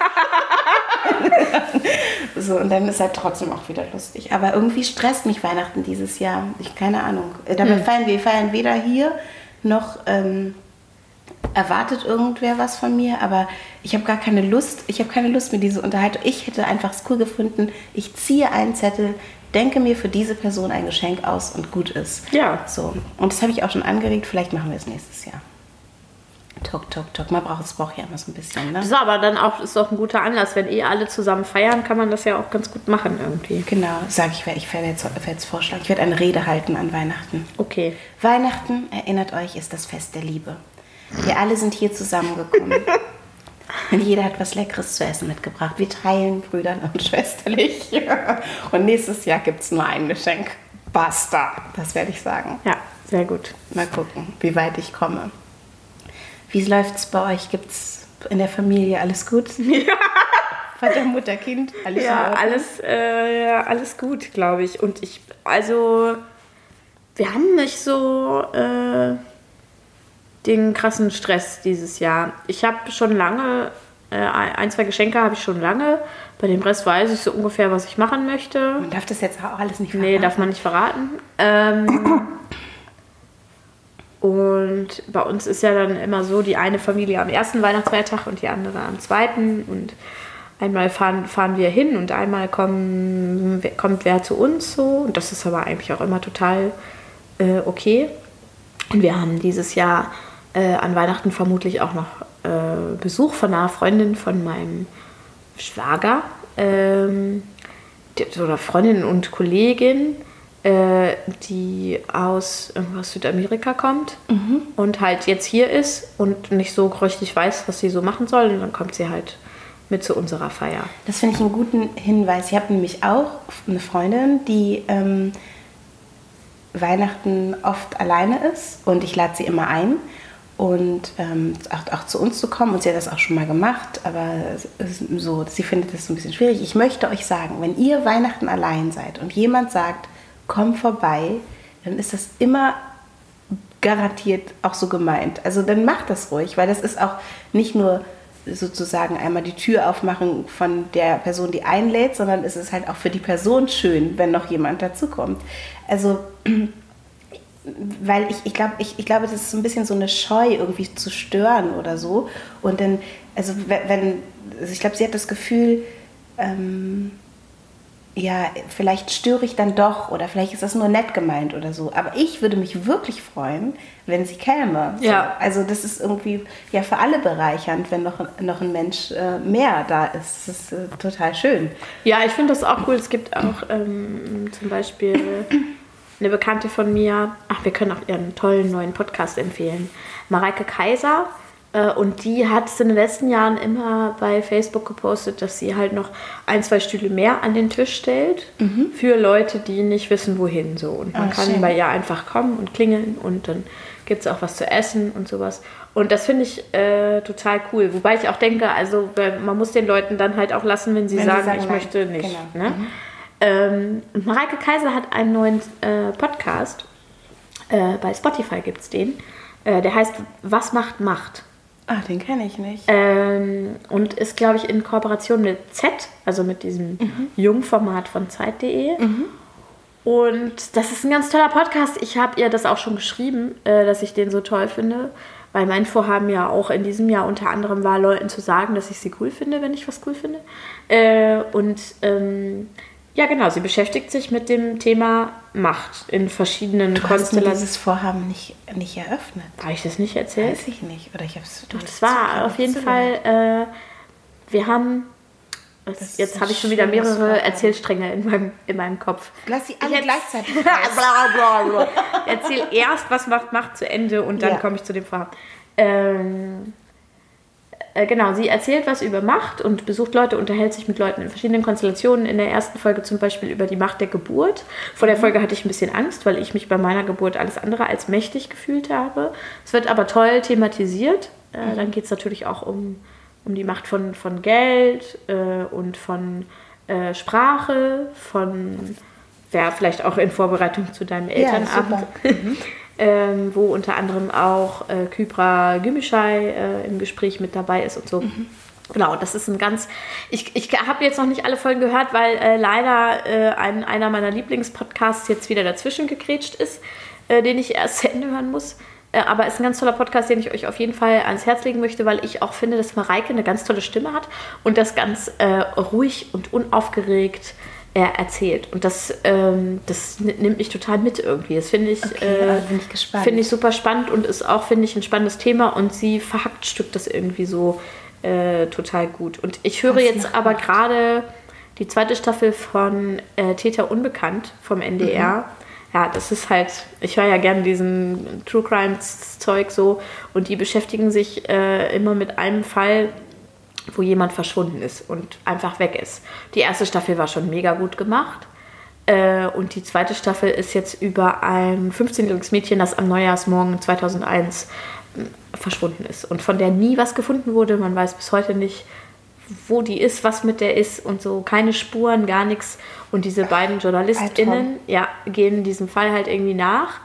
So, und dann ist halt trotzdem auch wieder lustig. Aber irgendwie stresst mich Weihnachten dieses Jahr. Ich keine Ahnung. Äh, Dabei Hm. feiern wir feiern weder hier noch ähm, erwartet irgendwer was von mir, aber ich habe gar keine Lust. Ich habe keine Lust mit dieser Unterhaltung. Ich hätte einfach es cool gefunden. Ich ziehe einen Zettel, denke mir für diese Person ein Geschenk aus und gut ist. Ja. So. Und das habe ich auch schon angeregt. Vielleicht machen wir es nächstes Jahr. Tok, tok, tok. Man braucht es braucht ja immer so ein bisschen, ne? Das ist aber dann auch, ist auch ein guter Anlass. Wenn eh alle zusammen feiern, kann man das ja auch ganz gut machen irgendwie. Genau, sage ich, ich werde jetzt, werde jetzt vorschlagen. Ich werde eine Rede halten an Weihnachten. Okay. Weihnachten, erinnert euch, ist das Fest der Liebe. Wir alle sind hier zusammengekommen. Und jeder hat was Leckeres zu essen mitgebracht. Wir teilen brüdern und schwesterlich. Und nächstes Jahr gibt es nur ein Geschenk. Basta. Das werde ich sagen. Ja, sehr gut. Mal gucken, wie weit ich komme. Wie läuft es bei euch? Gibt es in der Familie alles gut? Vater, Mutter, Kind, alles Ja, alles, äh, ja, alles gut, glaube ich. Und ich, also, wir haben nicht so äh, den krassen Stress dieses Jahr. Ich habe schon lange, äh, ein, zwei Geschenke habe ich schon lange. Bei dem Rest weiß ich so ungefähr, was ich machen möchte. Man darf das jetzt auch alles nicht Nee, verraten. darf man nicht verraten. Ähm, und bei uns ist ja dann immer so, die eine Familie am ersten Weihnachtsfeiertag und die andere am zweiten. Und einmal fahren, fahren wir hin und einmal kommen, kommt wer zu uns so. Und das ist aber eigentlich auch immer total äh, okay. Und wir haben dieses Jahr äh, an Weihnachten vermutlich auch noch äh, Besuch von einer Freundin von meinem Schwager. Ähm, oder Freundin und Kollegin, äh, die aus irgendwas Südamerika kommt und halt jetzt hier ist und nicht so richtig weiß, was sie so machen soll. Und dann kommt sie halt mit zu unserer Feier. Das finde ich einen guten Hinweis. Ich habe nämlich auch eine Freundin, die ähm, Weihnachten oft alleine ist und ich lade sie immer ein und ähm, auch, auch zu uns zu kommen und sie hat das auch schon mal gemacht, aber so, sie findet das ein bisschen schwierig. Ich möchte euch sagen, wenn ihr Weihnachten allein seid und jemand sagt, komm vorbei, dann ist das immer garantiert auch so gemeint. Also dann macht das ruhig, weil das ist auch nicht nur sozusagen einmal die Tür aufmachen von der Person, die einlädt, sondern es ist halt auch für die Person schön, wenn noch jemand dazukommt. Also weil ich, ich glaube, ich, ich glaube, das ist so ein bisschen so eine Scheu, irgendwie zu stören oder so. Und dann, also wenn, also ich glaube, sie hat das Gefühl, ähm, ja, vielleicht störe ich dann doch oder vielleicht ist das nur nett gemeint oder so. Aber ich würde mich wirklich freuen, wenn sie käme. Ja. So, also das ist irgendwie ja für alle bereichernd, wenn noch, noch ein Mensch äh, mehr da ist. Das ist äh, total schön. Ja, ich finde das auch cool. Es gibt auch ähm, zum Beispiel eine Bekannte von mir, ach, wir können auch ihren tollen neuen Podcast empfehlen, Mareike Kaiser äh, und die hat es in den letzten Jahren immer bei Facebook gepostet, dass sie halt noch ein, zwei Stühle mehr an den Tisch stellt mhm. für Leute, die nicht wissen, wohin so. Und man ah, kann schön. bei ihr einfach kommen und klingeln und dann gibt es auch was zu essen und sowas. Und das finde ich äh, total cool. Wobei ich auch denke, also man muss den Leuten dann halt auch lassen, wenn sie, wenn sagen, sie sagen, ich nein. möchte nicht. Genau. Ne? Mhm. Ähm, Mareike Kaiser hat einen neuen äh, Podcast. Äh, bei Spotify gibt es den. Äh, der heißt Was macht Macht? Ah, den kenne ich nicht. Ähm, und ist, glaube ich, in Kooperation mit Z, also mit diesem mhm. Jungformat von Zeit.de. Mhm. Und das ist ein ganz toller Podcast. Ich habe ihr das auch schon geschrieben, äh, dass ich den so toll finde. Weil mein Vorhaben ja auch in diesem Jahr unter anderem war, Leuten zu sagen, dass ich sie cool finde, wenn ich was cool finde. Äh, und ähm, ja, genau. Sie beschäftigt sich mit dem Thema Macht in verschiedenen du Konstellationen. Du hast dieses Vorhaben nicht, nicht eröffnet. Habe ich das nicht erzählt? Weiß ich nicht. Oder ich habe es. Doch, das war auf jeden Fall. Äh, wir haben. Das jetzt habe ich schon wieder mehrere Erzählstränge in meinem, in meinem Kopf. Lass sie alle gleichzeitig. Erzähl erst, was macht Macht zu Ende und dann ja. komme ich zu dem Vorhaben. Ähm, äh, genau, sie erzählt was über Macht und besucht Leute, unterhält sich mit Leuten in verschiedenen Konstellationen. In der ersten Folge zum Beispiel über die Macht der Geburt. Vor der mhm. Folge hatte ich ein bisschen Angst, weil ich mich bei meiner Geburt alles andere als mächtig gefühlt habe. Es wird aber toll thematisiert. Äh, mhm. Dann geht es natürlich auch um, um die Macht von, von Geld äh, und von äh, Sprache, von, ja, vielleicht auch in Vorbereitung zu deinem Elternabend. Ja, ähm, wo unter anderem auch äh, Kybra Gümüşay äh, im Gespräch mit dabei ist und so. Mhm. Genau, das ist ein ganz. Ich, ich habe jetzt noch nicht alle Folgen gehört, weil äh, leider äh, ein, einer meiner Lieblingspodcasts jetzt wieder dazwischen gegrätscht ist, äh, den ich erst zu Ende hören muss. Äh, aber es ist ein ganz toller Podcast, den ich euch auf jeden Fall ans Herz legen möchte, weil ich auch finde, dass Mareike eine ganz tolle Stimme hat und das ganz ruhig und unaufgeregt er erzählt. Und das, ähm, das nimmt mich total mit irgendwie. Das finde ich, okay, äh, ich, find ich super spannend und ist auch, finde ich, ein spannendes Thema. Und sie verhackt Stück das irgendwie so äh, total gut. Und ich höre Was jetzt aber gerade die zweite Staffel von äh, Täter Unbekannt vom NDR. Mhm. Ja, das ist halt, ich höre ja gerne diesen True Crimes Zeug so und die beschäftigen sich äh, immer mit einem Fall, wo jemand verschwunden ist und einfach weg ist. Die erste Staffel war schon mega gut gemacht. Äh, und die zweite Staffel ist jetzt über ein 15-jähriges Mädchen, das am Neujahrsmorgen 2001 hm, verschwunden ist und von der nie was gefunden wurde. Man weiß bis heute nicht, wo die ist, was mit der ist und so. Keine Spuren, gar nichts. Und diese beiden JournalistInnen ja, gehen diesem Fall halt irgendwie nach.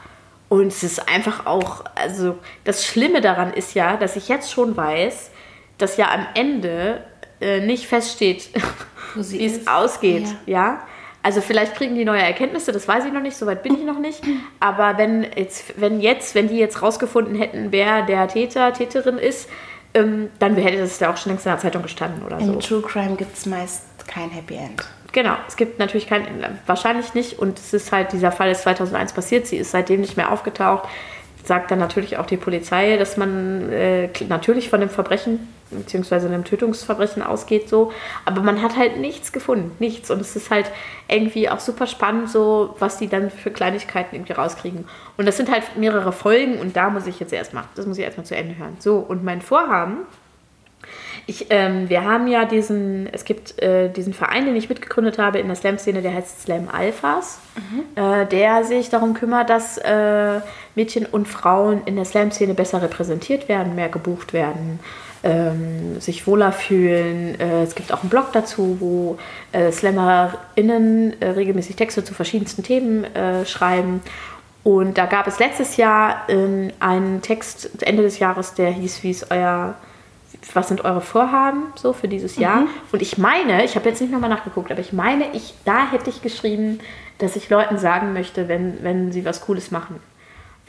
Und es ist einfach auch, also das Schlimme daran ist ja, dass ich jetzt schon weiß, dass ja am Ende äh, nicht feststeht, wie es ausgeht. Ja. ja. Also vielleicht kriegen die neue Erkenntnisse, das weiß ich noch nicht, soweit bin ich noch nicht. Aber wenn jetzt, wenn jetzt, wenn die jetzt rausgefunden hätten, wer der Täter, Täterin ist, ähm, dann hätte das ja auch schon längst in der Zeitung gestanden oder in so. In True Crime gibt es meist kein Happy End. Genau, es gibt natürlich kein, wahrscheinlich nicht. Und es ist halt, dieser Fall ist 2001 passiert, sie ist seitdem nicht mehr aufgetaucht. Sagt dann natürlich auch die Polizei, dass man äh, natürlich von dem Verbrechen beziehungsweise einem Tötungsverbrechen ausgeht, so. Aber man hat halt nichts gefunden, nichts. Und es ist halt irgendwie auch super spannend, so, was die dann für Kleinigkeiten irgendwie rauskriegen. Und das sind halt mehrere Folgen und da muss ich jetzt erstmal, das muss ich erstmal zu Ende hören. So, und mein Vorhaben, ich, ähm, wir haben ja diesen, es gibt äh, diesen Verein, den ich mitgegründet habe in der Slam-Szene, der heißt Slam Alphas, mhm. äh, der sich darum kümmert, dass äh, Mädchen und Frauen in der Slam-Szene besser repräsentiert werden, mehr gebucht werden, ähm, sich wohler fühlen. Äh, es gibt auch einen Blog dazu, wo äh, SlammerInnen äh, regelmäßig Texte zu verschiedensten Themen äh, schreiben. Und da gab es letztes Jahr ähm, einen Text Ende des Jahres, der hieß, wie ist euer, was sind eure Vorhaben so für dieses Jahr? Mhm. Und ich meine, ich habe jetzt nicht nochmal nachgeguckt, aber ich meine, ich, da hätte ich geschrieben, dass ich Leuten sagen möchte, wenn, wenn sie was Cooles machen.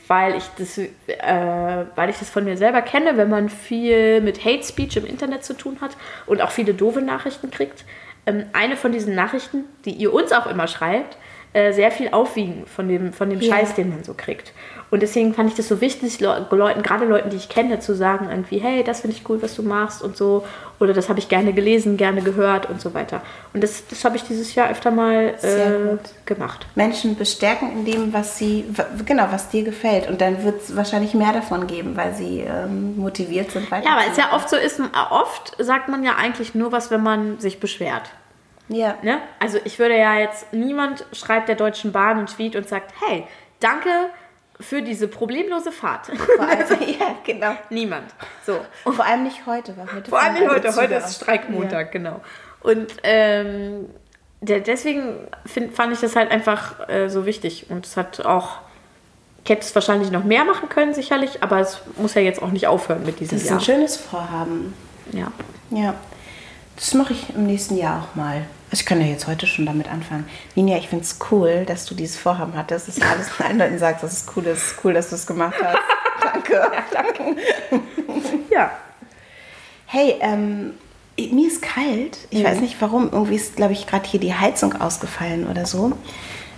Weil ich, das, äh, weil ich das von mir selber kenne, wenn man viel mit Hate Speech im Internet zu tun hat und auch viele doofe Nachrichten kriegt. Ähm, eine von diesen Nachrichten, die ihr uns auch immer schreibt, äh, sehr viel aufwiegen von dem, von dem Ja. Scheiß, den man so kriegt. Und deswegen fand ich das so wichtig, Le Leuten, gerade Leuten, die ich kenne, zu sagen irgendwie, hey, das finde ich cool, was du machst und so. Oder das habe ich gerne gelesen, gerne gehört und so weiter. Und das, das habe ich dieses Jahr öfter mal äh, gemacht. Menschen bestärken in dem, was sie, genau, was dir gefällt. Und dann wird es wahrscheinlich mehr davon geben, weil sie ähm, motiviert sind, weiter. Ja, weil es ja oft so ist, oft sagt man ja eigentlich nur was, wenn man sich beschwert. Ja. Ne? Also ich würde ja jetzt, niemand schreibt der Deutschen Bahn einen Tweet und sagt, hey, danke für diese problemlose Fahrt. Vor allem, ja, genau. niemand. So. Und vor allem nicht heute, weil heute Vor allem nicht heute, heute ist Streikmontag, genau. Und ähm, deswegen find, fand ich das halt einfach äh, so wichtig. Und es hat auch, ich hätte es wahrscheinlich noch mehr machen können, sicherlich, aber es muss ja jetzt auch nicht aufhören mit diesem Das ist Jahr. ein schönes Vorhaben. Ja. Ja. Das mache ich im nächsten Jahr auch mal. Also ich kann ja jetzt heute schon damit anfangen. Ninja, ich finde es cool, dass du dieses Vorhaben hattest, dass du alles allen Leuten sagst, dass es cool ist. Cool, dass du es gemacht hast. danke. Ja. Hey, ähm, mir ist kalt. Ich weiß nicht warum. Irgendwie ist, glaube ich, gerade hier die Heizung ausgefallen oder so.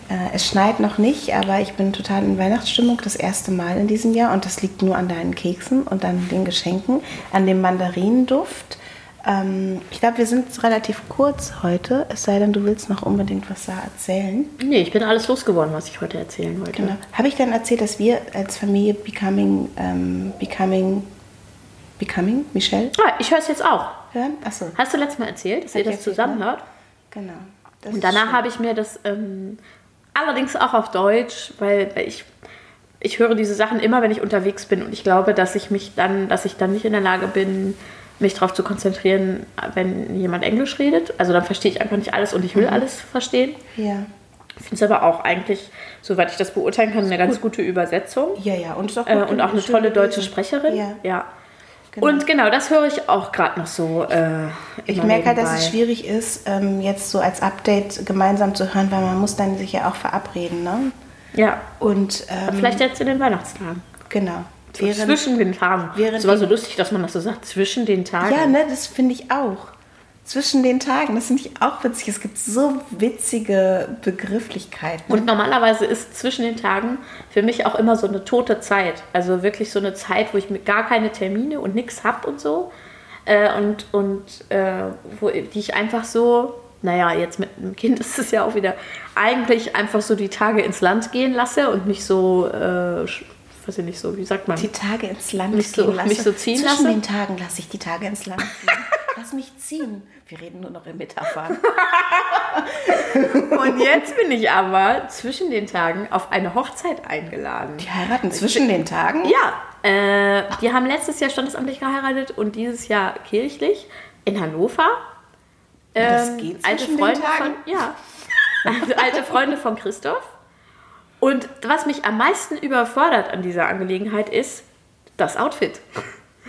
Äh, es schneit noch nicht, aber ich bin total in Weihnachtsstimmung das erste Mal in diesem Jahr. Und das liegt nur an deinen Keksen und an den Geschenken, an dem Mandarinenduft. Ähm, ich glaube, wir sind relativ kurz heute, es sei denn, du willst noch unbedingt was da erzählen. Nee, ich bin alles losgeworden, was ich heute erzählen wollte. Genau. Habe ich dann erzählt, dass wir als Familie Becoming, ähm, Becoming, Becoming, Michelle Ah, ich höre es jetzt auch. hören? Achso, Hast du letztes Mal erzählt, dass Hat ihr das ne? hört? genau. Das Und danach habe ich mir das ähm, allerdings auch auf Deutsch, weil weil ich, ich höre diese Sachen immer, wenn ich unterwegs bin und ich glaube, dass ich mich dann, dass ich dann nicht in der Lage bin, mich darauf zu konzentrieren, wenn jemand Englisch redet. Also dann verstehe ich einfach nicht alles und ich will alles verstehen. Ja. Ich finde es aber auch eigentlich, soweit ich das beurteilen kann, eine ganz gute Übersetzung. Ja, ja, und, auch Äh, gut und auch eine tolle deutsche. Sprecherin. Ja. ja. Genau. Und genau, das höre ich auch gerade noch so. Äh, Ich merke halt, dass es schwierig ist, ähm, jetzt so als Update gemeinsam zu hören, weil man muss dann sich ja auch verabreden, ne? Ja, Und ähm, vielleicht jetzt in den Weihnachtstagen. genau. Während, zwischen den Tagen. Es war so lustig, dass man das so sagt, zwischen den Tagen. ja, ne, das finde ich auch. Zwischen den Tagen, das finde ich auch witzig. Es gibt so witzige Begrifflichkeiten. Und normalerweise ist zwischen den Tagen für mich auch immer so eine tote Zeit. Also wirklich so eine Zeit, wo ich gar keine Termine und nichts hab und so. Äh, und und äh, wo, die ich einfach so, naja, jetzt mit einem Kind ist es ja auch wieder, eigentlich einfach so die Tage ins Land gehen lasse und mich so, äh, weiß ich nicht so, wie sagt man? die Tage ins Land Mich so- lasse. mich so ziehen Zwischen lasse? den Tagen lasse ich die Tage ins Land gehen. Lass mich ziehen. Wir reden nur noch in Metaphern. Und jetzt bin ich aber zwischen den Tagen auf eine Hochzeit eingeladen. Die heiraten zwischen den Tagen? Ja, äh, die haben letztes Jahr standesamtlich geheiratet und dieses Jahr kirchlich in Hannover. das Ähm, geht alte zwischen den Freunde Tagen? von ja, also alte Freunde von Christoph. Und was mich am meisten überfordert an dieser Angelegenheit ist das Outfit.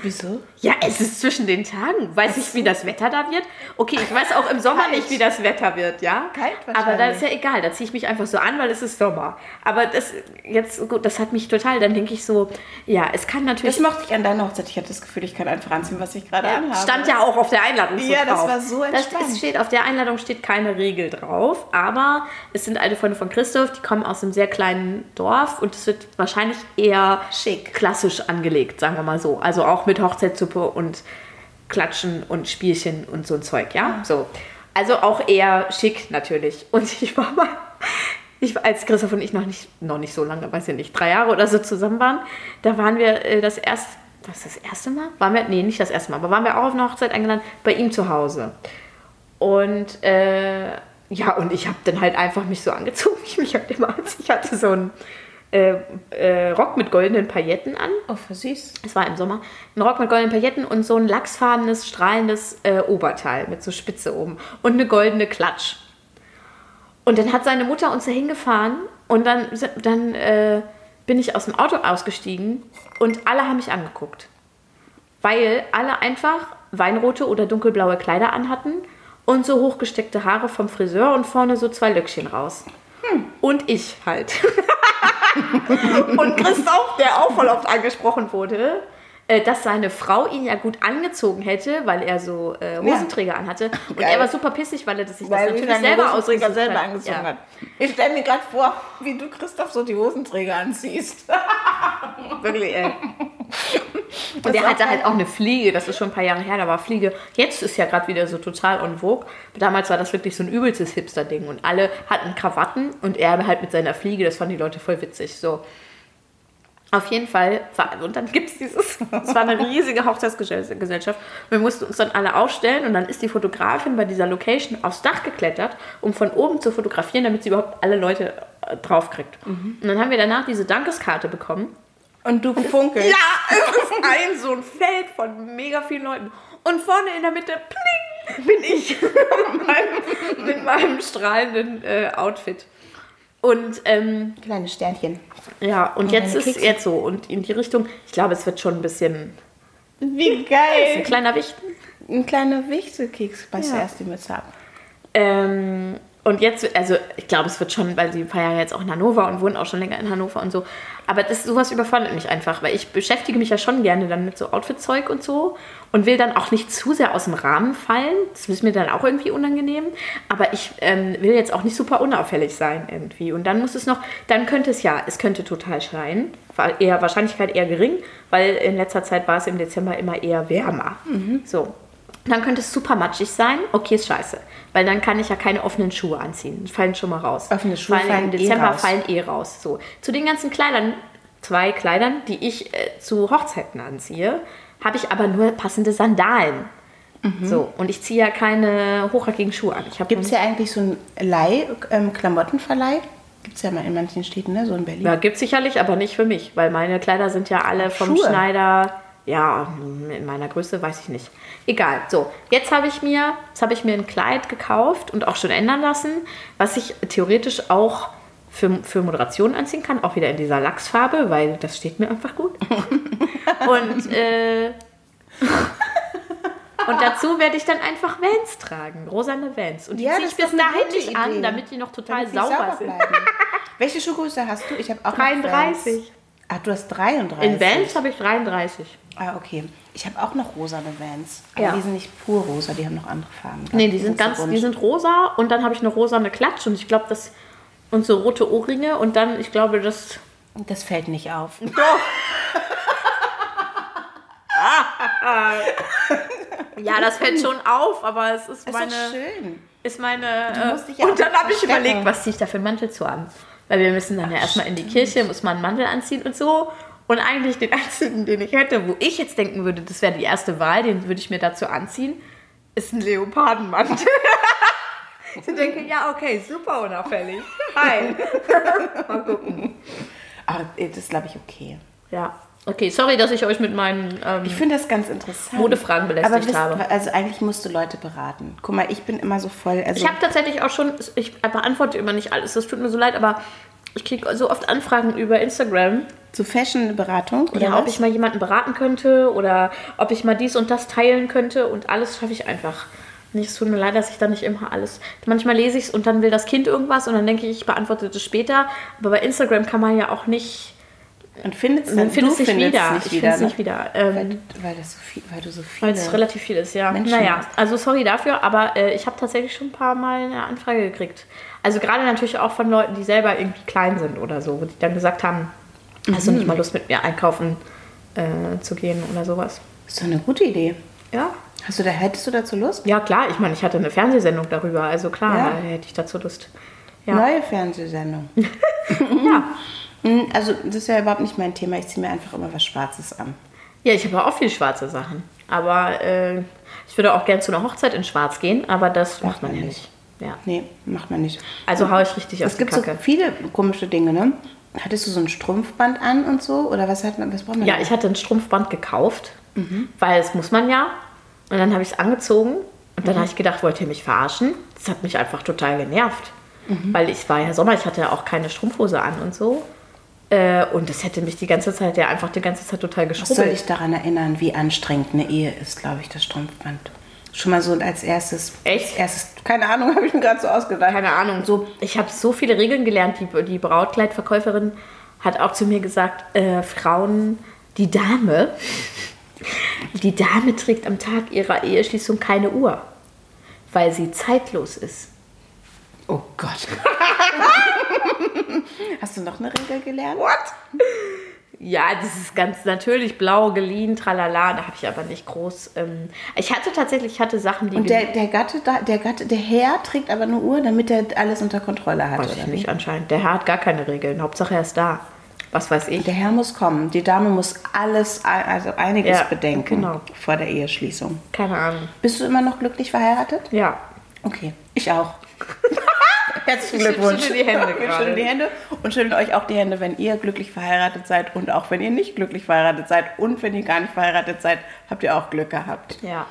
Wieso? Ja, es ist zwischen den Tagen. Weiß ich, wie das Wetter da wird? Okay, ich weiß auch im Sommer Kalt. nicht, wie das Wetter wird, ja? Kalt Aber da wahrscheinlich. ist ja egal, da ziehe ich mich einfach so an, weil es ist Sommer. Aber das jetzt gut, das hat mich total, dann denke ich so, ja, es kann natürlich Das mochte ich an deiner Hochzeit. Ich hatte das Gefühl, ich kann einfach anziehen, was ich gerade ja, anhabe. stand ja auch auf der Einladung so Ja, das drauf. war so Das entspannt. ist, steht, auf der Einladung steht keine Regel drauf, aber es sind alte Freunde von Christoph, die kommen aus einem sehr kleinen Dorf und es wird wahrscheinlich eher Schick. klassisch angelegt, sagen wir mal so. Also auch mit Hochzeitssuppe und Klatschen und Spielchen und so ein Zeug, ja? So. Also auch eher schick natürlich. Und ich war mal, ich, als Christoph und ich noch nicht, noch nicht so lange, weiß ich nicht, drei Jahre oder so zusammen waren, da waren wir äh, das erste, was das erste Mal? Waren wir, nee, nicht das erste Mal, aber waren wir auch auf eine Hochzeit eingeladen bei ihm zu Hause. Und äh, ja, und ich habe dann halt einfach mich so angezogen, wie ich mich halt immer. Ich hatte so einen äh, äh, Rock mit goldenen Pailletten an. Oh, voll süß. Es war im Sommer. Ein Rock mit goldenen Pailletten und so ein lachsfarbenes, strahlendes äh, Oberteil mit so Spitze oben. Und eine goldene Klatsch. Und dann hat seine Mutter uns da hingefahren und dann, dann äh, bin ich aus dem Auto ausgestiegen und alle haben mich angeguckt. Weil alle einfach weinrote oder dunkelblaue Kleider anhatten und so hochgesteckte Haare vom Friseur und vorne so zwei Löckchen raus. Und ich halt. und Christoph, der auch voll oft angesprochen wurde, äh, dass seine Frau ihn ja gut angezogen hätte, weil er so äh, Hosenträger anhatte. Und Geil. er war super pissig, weil er das sich das Weil natürlich sich selber ausgesucht selber hat. angezogen Ja. hat. Ich stelle mir gerade vor, wie du Christoph so die Hosenträger anziehst. Wirklich, ey. Und er hatte halt auch eine Fliege, das ist schon ein paar Jahre her, da war Fliege. Jetzt ist ja gerade wieder so total on vogue. Damals war das wirklich so ein übelstes Hipster-Ding und alle hatten Krawatten und er halt mit seiner Fliege, das fanden die Leute voll witzig. So. Auf jeden Fall, war, und dann gibt es dieses, es war eine riesige Hochzeitsgesellschaft. Wir mussten uns dann alle aufstellen und dann ist die Fotografin bei dieser Location aufs Dach geklettert, um von oben zu fotografieren, damit sie überhaupt alle Leute äh, draufkriegt. Und dann haben wir danach diese Dankeskarte bekommen. Und du funkelst. Ja, es ist ein so ein Feld von mega vielen Leuten. Und vorne in der Mitte, pling, bin ich mit meinem, mit meinem strahlenden äh, Outfit. Und ähm, Kleine Sternchen. ja, und jetzt deine ist Kekse. jetzt so. Und in die Richtung, ich glaube, es wird schon ein bisschen Wie ein geil. kleiner Wichten. Ein kleiner Wichtelkeks. Beißt Ja. du erst die Mütze ab. Ähm, und jetzt, also ich glaube, es wird schon, weil sie feiern jetzt auch in Hannover und wohnen auch schon länger in Hannover und so. Aber das, sowas überfordert mich einfach, weil ich beschäftige mich ja schon gerne dann mit so Outfit-Zeug und so und will dann auch nicht zu sehr aus dem Rahmen fallen. Das ist mir dann auch irgendwie unangenehm. Aber ich ähm, will jetzt auch nicht super unauffällig sein irgendwie. Und dann muss es noch, dann könnte es ja, es könnte total schreien. Eher, Wahrscheinlichkeit eher gering, weil in letzter Zeit war es im Dezember immer eher wärmer. So. Dann könnte es super matschig sein. Okay, ist scheiße. Weil dann kann ich ja keine offenen Schuhe anziehen. Die fallen schon mal raus. Offene Schuhe Vor allem fallen im eh Dezember raus. fallen eh raus. So. Zu den ganzen Kleidern, zwei Kleidern, die ich äh, zu Hochzeiten anziehe, habe ich aber nur passende Sandalen. Mhm. So. Und ich ziehe ja keine hochhackigen Schuhe an. Gibt es ja eigentlich so einen Leih-Klamottenverleih? Gibt es ja mal in manchen Städten, ne? So in Berlin. Ja, gibt sicherlich, aber nicht für mich, weil meine Kleider sind ja alle vom Schuhe. Schneider. Ja, in meiner Größe weiß ich nicht. Egal. So, jetzt habe ich mir, jetzt habe ich mir ein Kleid gekauft und auch schon ändern lassen, was ich theoretisch auch für, für Moderation anziehen kann, auch wieder in dieser Lachsfarbe, weil das steht mir einfach gut. und äh, und dazu werde ich dann einfach Vans tragen, rosane Vans. Und die Ja, ziehe ich bis dahin nicht an, damit die noch total die sauber, sind. Welche Schuhgröße hast du? Ich habe auch noch 33. Vans. Ach, du hast 33. In Vans habe ich 33. Ah, okay. Ich habe auch noch rosane Vans. Aber Ja. die sind nicht pur rosa, die haben noch andere Farben. Nee, die sind ganz, die sind rosa und dann habe ich eine rosane Klatsch und ich glaube, das und so rote Ohrringe und dann, ich glaube, das. Das fällt nicht auf. Ja, das fällt schon auf, aber es ist Das meine. ist doch schön. Ist meine musst dich äh, ja und dann habe ich überlegt, was ziehe ich da für einen Mantel zu an? Weil wir müssen dann ja erstmal in die Kirche, muss man einen Mantel anziehen und so. Und eigentlich den einzigen, den ich hätte, wo ich jetzt denken würde, das wäre die erste Wahl, den würde ich mir dazu anziehen, ist ein Leopardenmantel. ich denke, ja, okay, super unauffällig. Hi. Mal gucken. Aber äh, das ist, glaube ich, okay. Ja. Okay, sorry, dass ich euch mit meinen ähm, Ich finde das ganz interessant. Modefragen belästigt wisst- habe. Also eigentlich musst du Leute beraten. Guck mal, ich bin immer so voll. Also Ich habe tatsächlich auch schon, ich beantworte immer nicht alles, das tut mir so leid, aber ich kriege so oft Anfragen über Instagram, so Fashion-Beratung oder ja, was? ob ich mal jemanden beraten könnte oder ob ich mal dies und das teilen könnte und alles schaffe ich einfach. nicht. Es tut mir leid, dass ich da nicht immer alles. Manchmal lese ich es und dann will das Kind irgendwas und dann denke ich, ich beantworte das später. Aber bei Instagram kann man ja auch nicht. Und dann, findet es nicht wieder. nicht ich finde es ne? nicht wieder. Weil, Ähm, weil, das so viel, weil du so weil es relativ viel ist, ja. Menschen naja, also sorry dafür, aber äh, ich habe tatsächlich schon ein paar Mal eine Anfrage gekriegt. Also gerade natürlich auch von Leuten, die selber irgendwie klein sind oder so, die dann gesagt haben, hast Mhm. du nicht mal Lust mit mir einkaufen äh, zu gehen oder sowas. ist doch eine gute Idee. Ja. Hast du da, hättest du dazu Lust? Ja, klar, ich meine, ich hatte eine Fernsehsendung darüber, also klar, Ja. da hätte ich dazu Lust. Ja. Neue Fernsehsendung. ja. Hm, Also das ist ja überhaupt nicht mein Thema. Ich ziehe mir einfach immer was Schwarzes an. Ja, ich habe auch viel schwarze Sachen. Aber äh, ich würde auch gern zu einer Hochzeit in Schwarz gehen, aber das macht man man ja nicht. nicht. Ja. Nee, macht man nicht. Also hau ich richtig auf Es die gibt so Kacke. viele komische Dinge, ne? Hattest du so ein Strumpfband an und so? Oder was hat man, was braucht man Ja, da? ich hatte ein Strumpfband gekauft, weil es muss man ja. Und dann habe ich es angezogen und dann habe ich gedacht, wollt ihr mich verarschen? Das hat mich einfach total genervt. Weil ich war ja Sommer, ich hatte ja auch keine Strumpfhose an und so. Äh, und das hätte mich die ganze Zeit, ja einfach die ganze Zeit total Was soll geschrubbelt. ich daran erinnern, wie anstrengend eine Ehe ist, glaube ich, das Strumpfband. Schon mal so als erstes. Echt? Als erstes, keine Ahnung, habe ich mir gerade so ausgedacht. Keine Ahnung. So, ich habe so viele Regeln gelernt. Die, die Brautkleidverkäuferin hat auch zu mir gesagt, äh, Frauen, die Dame, die Dame trägt am Tag ihrer Eheschließung keine Uhr, weil sie zeitlos ist. Oh Gott. Hast du noch eine Regel gelernt? What? Ja, das ist ganz natürlich blau, geliehen, tralala. Da habe ich aber nicht groß. Ähm, ich hatte tatsächlich, ich hatte Sachen, die Und der, der Gatte, da- der Gatte, der Herr trägt aber eine Uhr, damit er alles unter Kontrolle hat, weiß ich nicht anscheinend. Der Herr hat gar keine Regeln. Hauptsache er ist da. Was weiß ich. Der Herr muss kommen. Die Dame muss alles, also einiges Ja, bedenken genau. vor der Eheschließung. Keine Ahnung. Bist du immer noch glücklich verheiratet? Ja. Okay, ich auch. Herzlichen Ich Glückwunsch. schüttle die Hände Wir schütteln die Hände und schütteln euch auch die Hände, wenn ihr glücklich verheiratet seid und auch wenn ihr nicht glücklich verheiratet seid und wenn ihr gar nicht verheiratet seid, habt ihr auch Glück gehabt. Ja.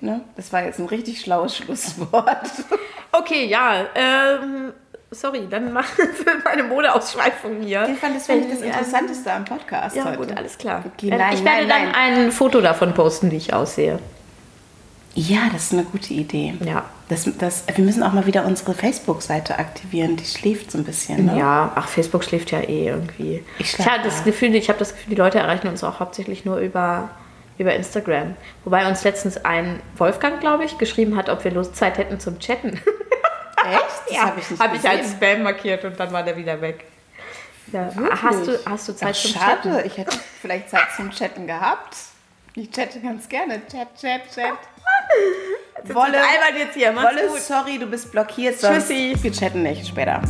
Ne? Das war jetzt ein richtig schlaues Schlusswort. Okay, ja. Ähm, sorry, dann mach für meine Modeausschweifung hier. Ich fand das, ich das ähm, Interessanteste am Podcast Ja, heute. gut, alles klar. Okay, Ähm, nein, ich werde nein, dann nein. ein Foto davon posten, wie ich aussehe. Ja, das ist eine gute Idee. Ja. Das, das, wir müssen auch mal wieder unsere Facebook-Seite aktivieren. Die schläft so ein bisschen. Ne? Ja, ach, Facebook schläft ja eh irgendwie. Ich Ich, habe das. Gefühl, ich habe das Gefühl, die Leute erreichen uns auch hauptsächlich nur über, über Instagram. Wobei uns letztens ein Wolfgang, glaube ich, geschrieben hat, ob wir Lust Zeit hätten zum Chatten. Echt? Das habe ich nicht Habe ich als Spam markiert und dann war der wieder weg. Ja, hast, du, hast du Zeit Ach, zum schade. Chatten? Ich hätte vielleicht Zeit zum Chatten gehabt. Ich chatte ganz gerne. Chat, chat, chat. Wolle, jetzt hier. Mach's Wolle, gut. sorry, du bist blockiert. Sonst Tschüssi. Wir chatten nicht später.